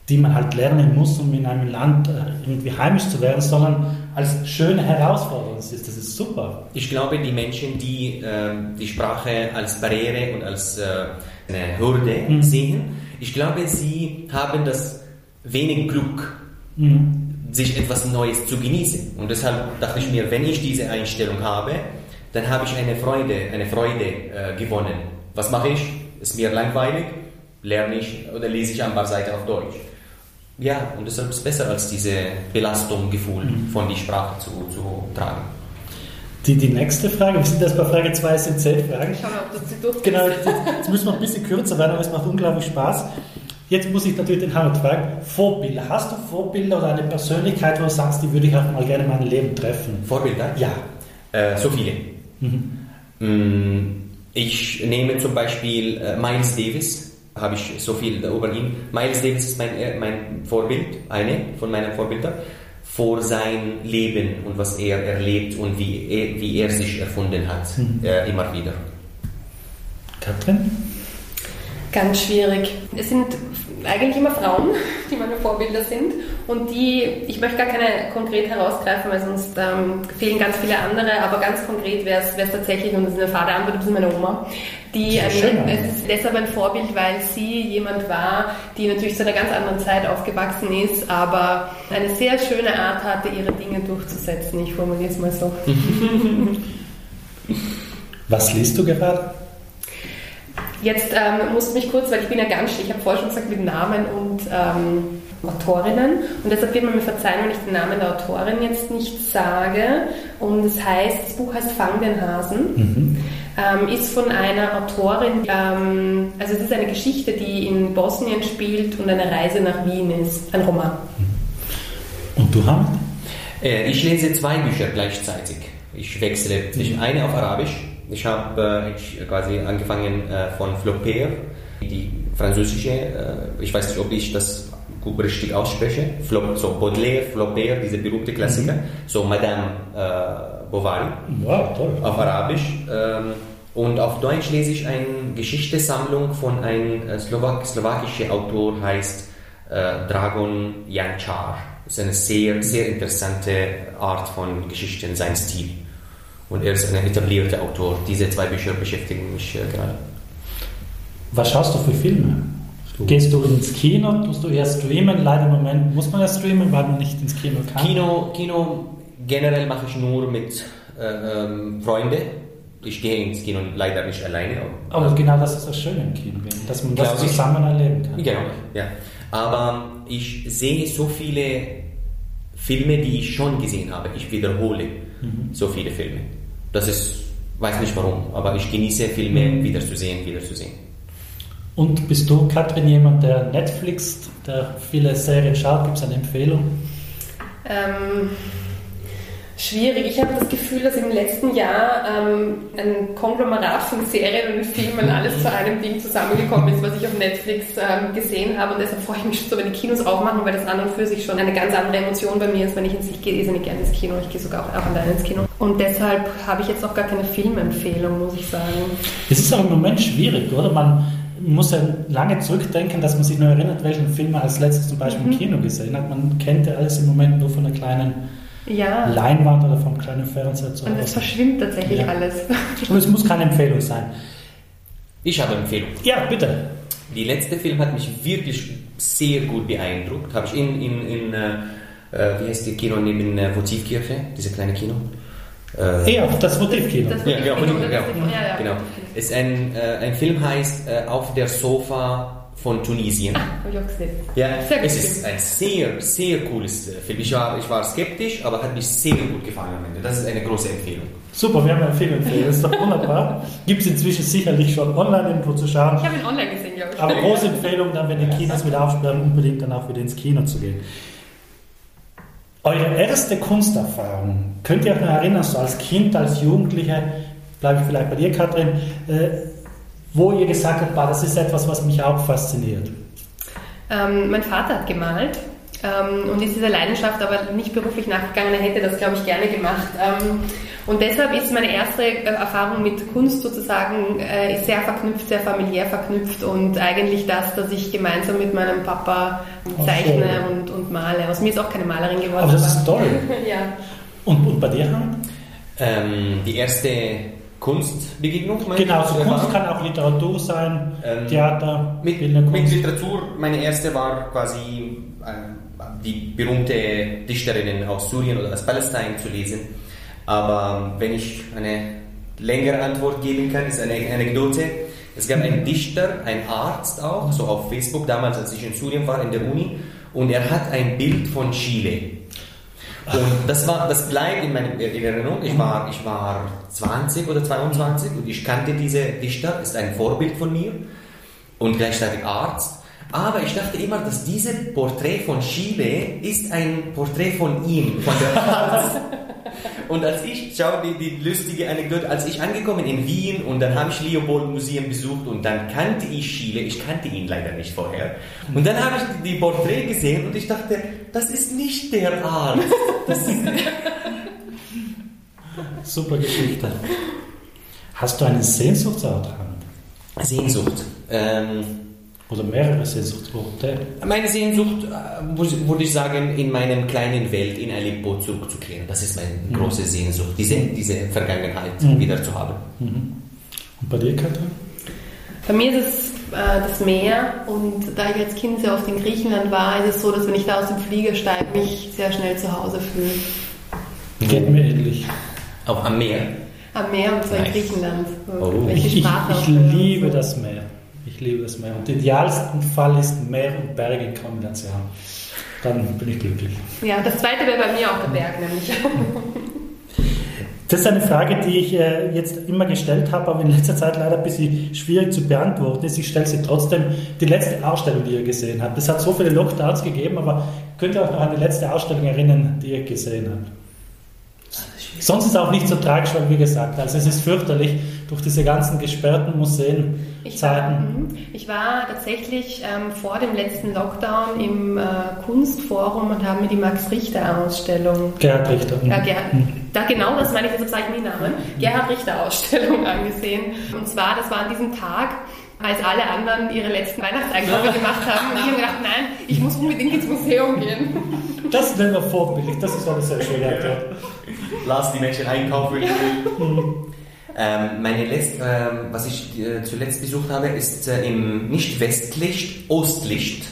die man halt lernen muss, um in einem Land äh, irgendwie heimisch zu werden, sondern als schöne Herausforderung ist. Das ist super. Ich glaube, die Menschen, die äh, die Sprache als Barriere und als äh, eine Hürde Mhm. sehen, ich glaube, sie haben das wenig Glück, Mhm. sich etwas Neues zu genießen. Und deshalb dachte ich mir, wenn ich diese Einstellung habe, dann habe ich eine Freude, eine Freude äh, gewonnen. Was mache ich? Ist mir langweilig? Lerne ich oder lese ich ein paar Seiten auf Deutsch. Ja, und deshalb ist es besser als diese Belastung, Gefühl Mhm. von die Sprache zu, zu tragen. Die, die nächste Frage, wir sind jetzt bei Frage 2, es sind zehn Fragen. Schauen wir, ob du sie durchgehst. Genau, jetzt, jetzt müssen wir ein bisschen kürzer werden, aber es macht unglaublich Spaß. Jetzt muss ich natürlich den Hamid fragen, Vorbilder. Hast du Vorbilder oder eine Persönlichkeit, wo du sagst, die würde ich auch mal gerne in meinem Leben treffen? Vorbilder? Ja. Äh, so viele. Mm, Ich nehme zum Beispiel äh, Miles Davis, habe ich so viel über ihn. Miles Davis ist mein, äh, mein Vorbild, eine von meinen Vorbildern, vor sein Leben und was er erlebt und wie er, wie er sich erfunden hat, äh, immer wieder. Katrin? Ganz schwierig. Es sind eigentlich immer Frauen, die meine Vorbilder sind. Und die, ich möchte gar keine konkret herausgreifen, weil sonst ähm, fehlen ganz viele andere, aber ganz konkret wäre es tatsächlich, und das ist eine fade Antwort, das ist meine Oma. Die ein, schön, es ist deshalb ein Vorbild, weil sie jemand war, die natürlich zu einer ganz anderen Zeit aufgewachsen ist, aber eine sehr schöne Art hatte, ihre Dinge durchzusetzen. Ich formuliere es mal so. [laughs] Was liest du gerade? Jetzt ähm, musste mich kurz, weil ich bin ja ganz, ich habe vorher schon gesagt, mit Namen und ähm, Autorinnen und deshalb wird man mir verzeihen, wenn ich den Namen der Autorin jetzt nicht sage. Und es heißt, das Buch heißt Fang den Hasen, ähm, ist von einer Autorin, ähm, also es ist eine Geschichte, die in Bosnien spielt und eine Reise nach Wien ist, ein Roman. Und du, Hamid? Äh, ich lese zwei Bücher gleichzeitig. Ich wechsle zwischen eine auf Arabisch. Ich habe äh, quasi angefangen äh, von Flaubert, die französische, äh, ich weiß nicht, ob ich das gut richtig ausspreche, Flaub, so Baudelaire, Flaubert, diese berühmte Klassiker, so Madame äh, Bovary Wow, toll. auf Arabisch. Ähm, und auf Deutsch lese ich eine Geschichtssammlung von einem äh, Slowak slowakischen Autor, heißt äh, Dragon Jančar. Das ist eine sehr, sehr interessante Art von Geschichten, sein Stil. Und er ist ein etablierter Autor. Diese zwei Bücher beschäftigen mich äh, gerade. Was schaust du für Filme? Gehst du ins Kino? Tust du eher streamen? Leider im Moment muss man ja streamen, weil man nicht ins Kino kann. Kino, Kino generell mache ich nur mit äh, ähm, Freunden. Ich gehe ins Kino leider nicht alleine. Aber genau das ist das Schöne im Kino, dass man das Glaub ich. zusammen erleben kann. Genau, ja. Aber ich sehe so viele Filme, die ich schon gesehen habe. Ich wiederhole so viele Filme. Das ist, weiß nicht warum, aber ich genieße Filme wieder zu sehen, wieder zu sehen. Und bist du, Katrin, jemand, der Netflix, der viele Serien schaut? Gibt es eine Empfehlung? Ähm, schwierig. Ich habe das Gefühl, dass im letzten Jahr ähm, ein Konglomerat von Serien und Filmen alles zu einem Ding zusammengekommen ist, was ich auf Netflix ähm, gesehen habe. Und deshalb freue ich mich schon so, wenn die Kinos aufmachen, weil das an und für sich schon eine ganz andere Emotion bei mir ist, wenn ich ins ich gehe irrsinnig gerne ins Kino. Ich gehe sogar auch, auch alleine ins Kino. Und deshalb habe ich jetzt auch gar keine Filmempfehlung, muss ich sagen. Es ist aber im Moment schwierig, oder? Man muss ja lange zurückdenken, dass man sich nur erinnert, welchen Film man als letztes zum Beispiel Mhm. im Kino gesehen hat. Man kennt ja alles im Moment nur von einer kleinen Ja. Leinwand oder vom kleinen Fernseher zu Und es verschwimmt tatsächlich Ja. alles. Und es muss keine Empfehlung sein. Ich habe Empfehlung. Ja, bitte. Die letzte Film hat mich wirklich sehr gut beeindruckt. Habe ich in, in, in äh, äh, wie heißt die Kino neben äh, Votivkirche, diese kleine Kino? Äh, Ja, das Motivkino. Das Ja, genau, Motivkino, genau, das ja, ja. genau. Es ist ein, äh, ein Film heißt äh, Auf der Sofa von Tunesien. Habe ich auch gesehen. Ja, Sehr gut es ist ein sehr, sehr cooles äh, Film. Ich war, ich war skeptisch, aber hat mich sehr gut gefallen am Ende. Das ist eine große Empfehlung. Super, wir haben eine Filmempfehlung. Das ist doch wunderbar. Gibt es inzwischen sicherlich schon online irgendwo zu schauen. Ich habe ihn online gesehen, ich. Aber große Empfehlung, dann, wenn die Kinos wieder aufsperren, unbedingt dann auch wieder ins Kino zu gehen. Eure erste Kunsterfahrung, könnt ihr euch noch erinnern, so als Kind, als Jugendliche, bleibe ich vielleicht bei dir, Katrin, äh, wo ihr gesagt habt, das ist etwas, was mich auch fasziniert? Ähm, mein Vater hat gemalt ähm, und ist dieser Leidenschaft aber nicht beruflich nachgegangen. Er hätte das, glaube ich, gerne gemacht. Ähm, und deshalb ist meine erste äh, Erfahrung mit Kunst sozusagen äh, sehr verknüpft, sehr familiär verknüpft und eigentlich das, dass ich gemeinsam mit meinem Papa zeichne schön. und, und male. Aus mir ist auch keine Malerin geworden. Aber das ist toll. [laughs] ja. Und, und bei dir, Han? Ähm, die erste Kunstbegegnung, meine Genau, so Erfahrung? Kunst kann auch Literatur sein, Ähm, Theater, Mit, bildende mit. Literatur, meine erste war quasi äh, die berühmte Dichterin aus Syrien oder aus Palästina zu lesen. Aber wenn ich eine längere Antwort geben kann, ist eine Anekdote. Es gab einen Dichter, einen Arzt auch, so auf Facebook, damals als ich in Syrien war, in der Uni, und er hat ein Bild von Chile. Und das, war, das bleibt in meiner Erinnerung. Ich war, ich war 20 oder 22 und ich kannte diese Dichter, ist ein Vorbild von mir und gleichzeitig Arzt. Aber ich dachte immer, dass dieses Porträt von Chile ist ein Porträt von ihm, von der Arzt. [laughs] Und als ich, schau die, die lustige Anekdote, als ich angekommen in Wien und dann habe ich Leopold Museum besucht und dann kannte ich Chile, ich kannte ihn leider nicht vorher. Und dann habe ich die Porträt gesehen und ich dachte, das ist nicht der Arzt. [laughs] Super Geschichte. Hast du einen Sehnsuchtsort, Han? Sehnsucht. Ähm, Oder mehrere Sehnsuchtsorte? meine Sehnsucht, äh, würde ich sagen, in meinem kleinen Welt in Aleppo zurückzukehren. Das ist meine große Sehnsucht, diese, diese Vergangenheit wieder zu haben. Und bei dir, Katrin? Bei mir ist es äh, das Meer und da ich als Kind sehr oft in Griechenland war, ist es so, dass wenn ich da aus dem Flieger steige, mich sehr schnell zu Hause fühle. Geht mir ähnlich. Auch am Meer. Am Meer und zwar in Nice. Griechenland. Oh. Ich Ich, ich, liebe das Meer. Ich liebe das Meer. Und der idealste Fall ist Meer und Berge in Kombination. Dann bin ich glücklich. Ja, das zweite wäre bei mir auch der Berg, nämlich. Das ist eine Frage, die ich äh, jetzt immer gestellt habe, aber in letzter Zeit leider ein bisschen schwierig zu beantworten ist. Ich stelle sie trotzdem. Die letzte Ausstellung, die ihr gesehen habt. Es hat so viele Lockdowns gegeben, aber könnt ihr euch noch an die letzte Ausstellung erinnern, die ihr gesehen habt? Sonst ist es auch nicht so tragisch, weil wie gesagt, also es ist fürchterlich durch diese ganzen gesperrten Museen. Ich war, mhm. ich war tatsächlich ähm, vor dem letzten Lockdown im äh, Kunstforum und habe mir die Max-Richter-Ausstellung Gerhard Richter. Ja, Gerhard, da genau das meine ich, deshalb sage ich nie Namen. Gerhard Richter Ausstellung [laughs] angesehen. Und zwar, das war an diesem Tag, als alle anderen ihre letzten Weihnachtseinkäufe gemacht haben. Und ich habe gedacht, nein, ich muss unbedingt ins Museum gehen. [laughs] Das nennen wir vorbildlich, das ist eine sehr schöne Antwort. Lass die Menschen einkaufen. Ähm, meine Letzt, ähm, was ich äh, zuletzt besucht habe, ist äh, im nicht Westlicht, Ostlicht.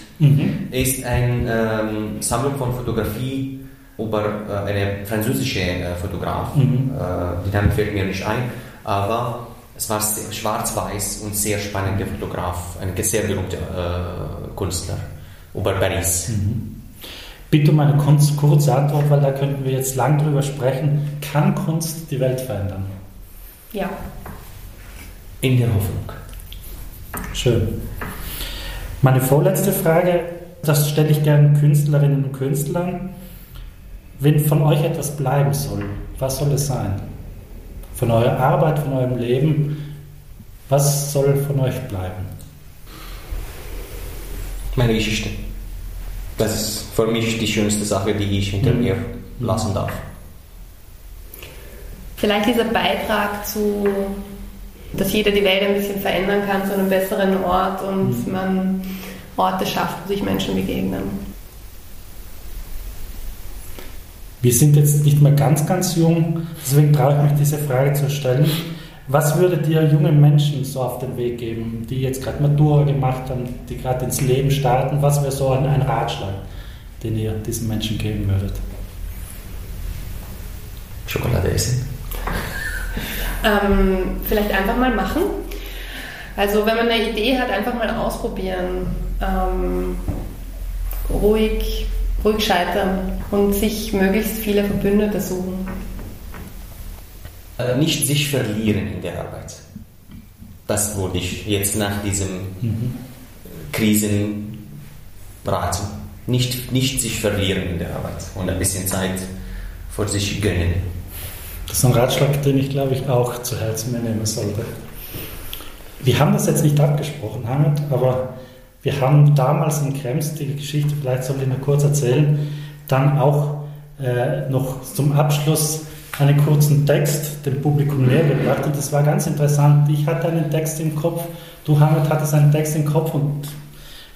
Ist eine ähm, Sammlung von Fotografie über äh, eine französische äh, Fotograf. Äh, die Name fällt mir nicht ein, aber es war schwarz-weiß und sehr spannender Fotograf, ein sehr berühmter äh, Künstler über Paris. Bitte um eine kurz- kurze Antwort, weil da könnten wir jetzt lang drüber sprechen. Kann Kunst die Welt verändern? Ja. In der Hoffnung. Schön. Meine vorletzte Frage, das stelle ich gerne Künstlerinnen und Künstlern. Wenn von euch etwas bleiben soll, was soll es sein? Von eurer Arbeit, von eurem Leben, was soll von euch bleiben? Meine Geschichte. Das ist für mich die schönste Sache, die ich hinter Mhm. mir lassen darf. Vielleicht dieser Beitrag zu, dass jeder die Welt ein bisschen verändern kann zu einem besseren Ort und man Orte schafft, wo sich Menschen begegnen. Wir sind jetzt nicht mehr ganz, ganz jung, deswegen traue ich mich, diese Frage zu stellen. Was würdet ihr jungen Menschen so auf den Weg geben, die jetzt gerade Matura gemacht haben, die gerade ins Leben starten? Was wäre so ein, ein Ratschlag, den ihr diesen Menschen geben würdet? Schokolade essen. Ähm, vielleicht einfach mal machen. Also wenn man eine Idee hat, einfach mal ausprobieren. Ähm, ruhig, ruhig scheitern und sich möglichst viele Verbündete suchen. Äh, Nicht sich verlieren in der Arbeit. Das würde ich jetzt nach diesem Krisen raten. Nicht, nicht sich verlieren in der Arbeit und ein bisschen Zeit für sich gönnen. Das ist ein Ratschlag, den ich, glaube ich, auch zu Herzen nehmen sollte. Wir haben das jetzt nicht abgesprochen, Hamid, aber Wir haben damals in Krems, die Geschichte vielleicht soll ich noch kurz erzählen, dann auch äh, noch zum Abschluss einen kurzen Text dem Publikum näher gebracht und das war ganz interessant. Ich hatte einen Text im Kopf, du Hamid hattest einen Text im Kopf und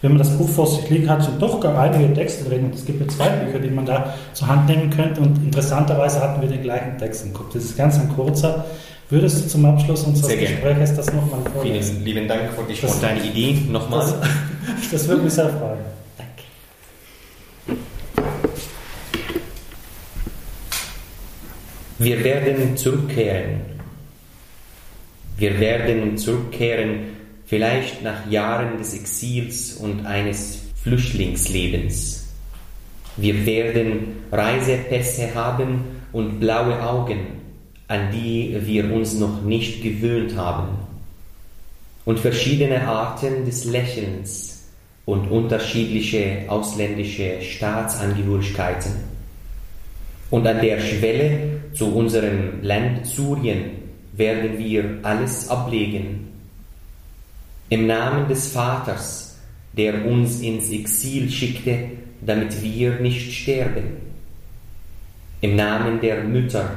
wenn man das Buch vor sich liegen hat, sind doch gar einige Texte drin und es gibt ja zwei Bücher, die man da zur Hand nehmen könnte und interessanterweise hatten wir den gleichen Text im Kopf. Das ist ganz ein kurzer. Würdest du zum Abschluss unseres Gesprächs das nochmal vorlesen? Vielen lieben Dank für die spontane Idee nochmal. Das, das würde mich sehr freuen. Wir werden zurückkehren. Wir werden zurückkehren, vielleicht nach Jahren des Exils und eines Flüchtlingslebens. Wir werden Reisepässe haben und blaue Augen, an die wir uns noch nicht gewöhnt haben. Und verschiedene Arten des Lächelns und unterschiedliche ausländische Staatsangehörigkeiten. Und an der Schwelle zu unserem Land Syrien werden wir alles ablegen. Im Namen des Vaters, der uns ins Exil schickte, damit wir nicht sterben. Im Namen der Mütter,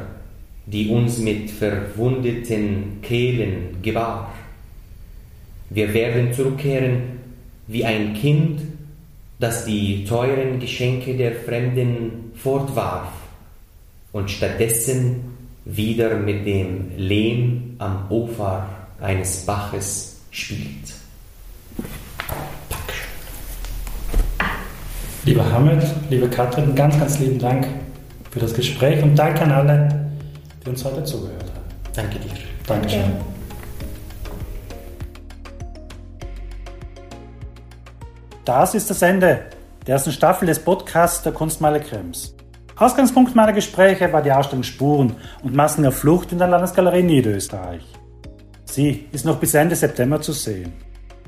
die uns mit verwundeten Kehlen gebar. Wir werden zurückkehren wie ein Kind, das die teuren Geschenke der Fremden fortwarf und stattdessen wieder mit dem Lehm am Ufer eines Baches spielt. Lieber Hamid, liebe Katrin, ganz, ganz lieben Dank für das Gespräch und danke an alle, die uns heute zugehört haben. Danke dir. Dankeschön. Ja. Das ist das Ende der ersten Staffel des Podcasts der Kunstmeile Krems. Ausgangspunkt meiner Gespräche war die Ausstellung Spuren und Massen der Flucht in der Landesgalerie Niederösterreich. Sie ist noch bis Ende September zu sehen.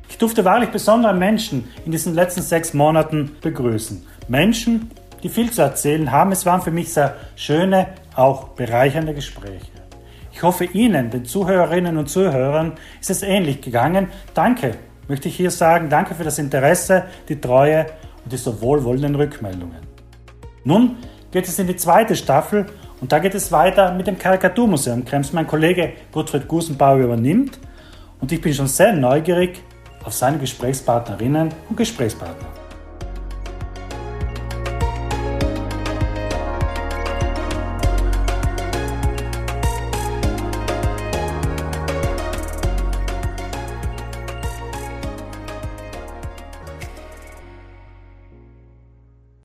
Ich durfte wahrlich besondere Menschen in diesen letzten sechs Monaten begrüßen. Menschen, die viel zu erzählen haben. Es waren für mich sehr schöne, auch bereichernde Gespräche. Ich hoffe, Ihnen, den Zuhörerinnen und Zuhörern, ist es ähnlich gegangen. Danke, möchte ich hier sagen. Danke für das Interesse, die Treue und die so wohlwollenden Rückmeldungen. Nun geht es in die zweite Staffel und da geht es weiter mit dem Karikaturmuseum Krems. Mein Kollege Gottfried Gusenbauer übernimmt und ich bin schon sehr neugierig auf seine Gesprächspartnerinnen und Gesprächspartner.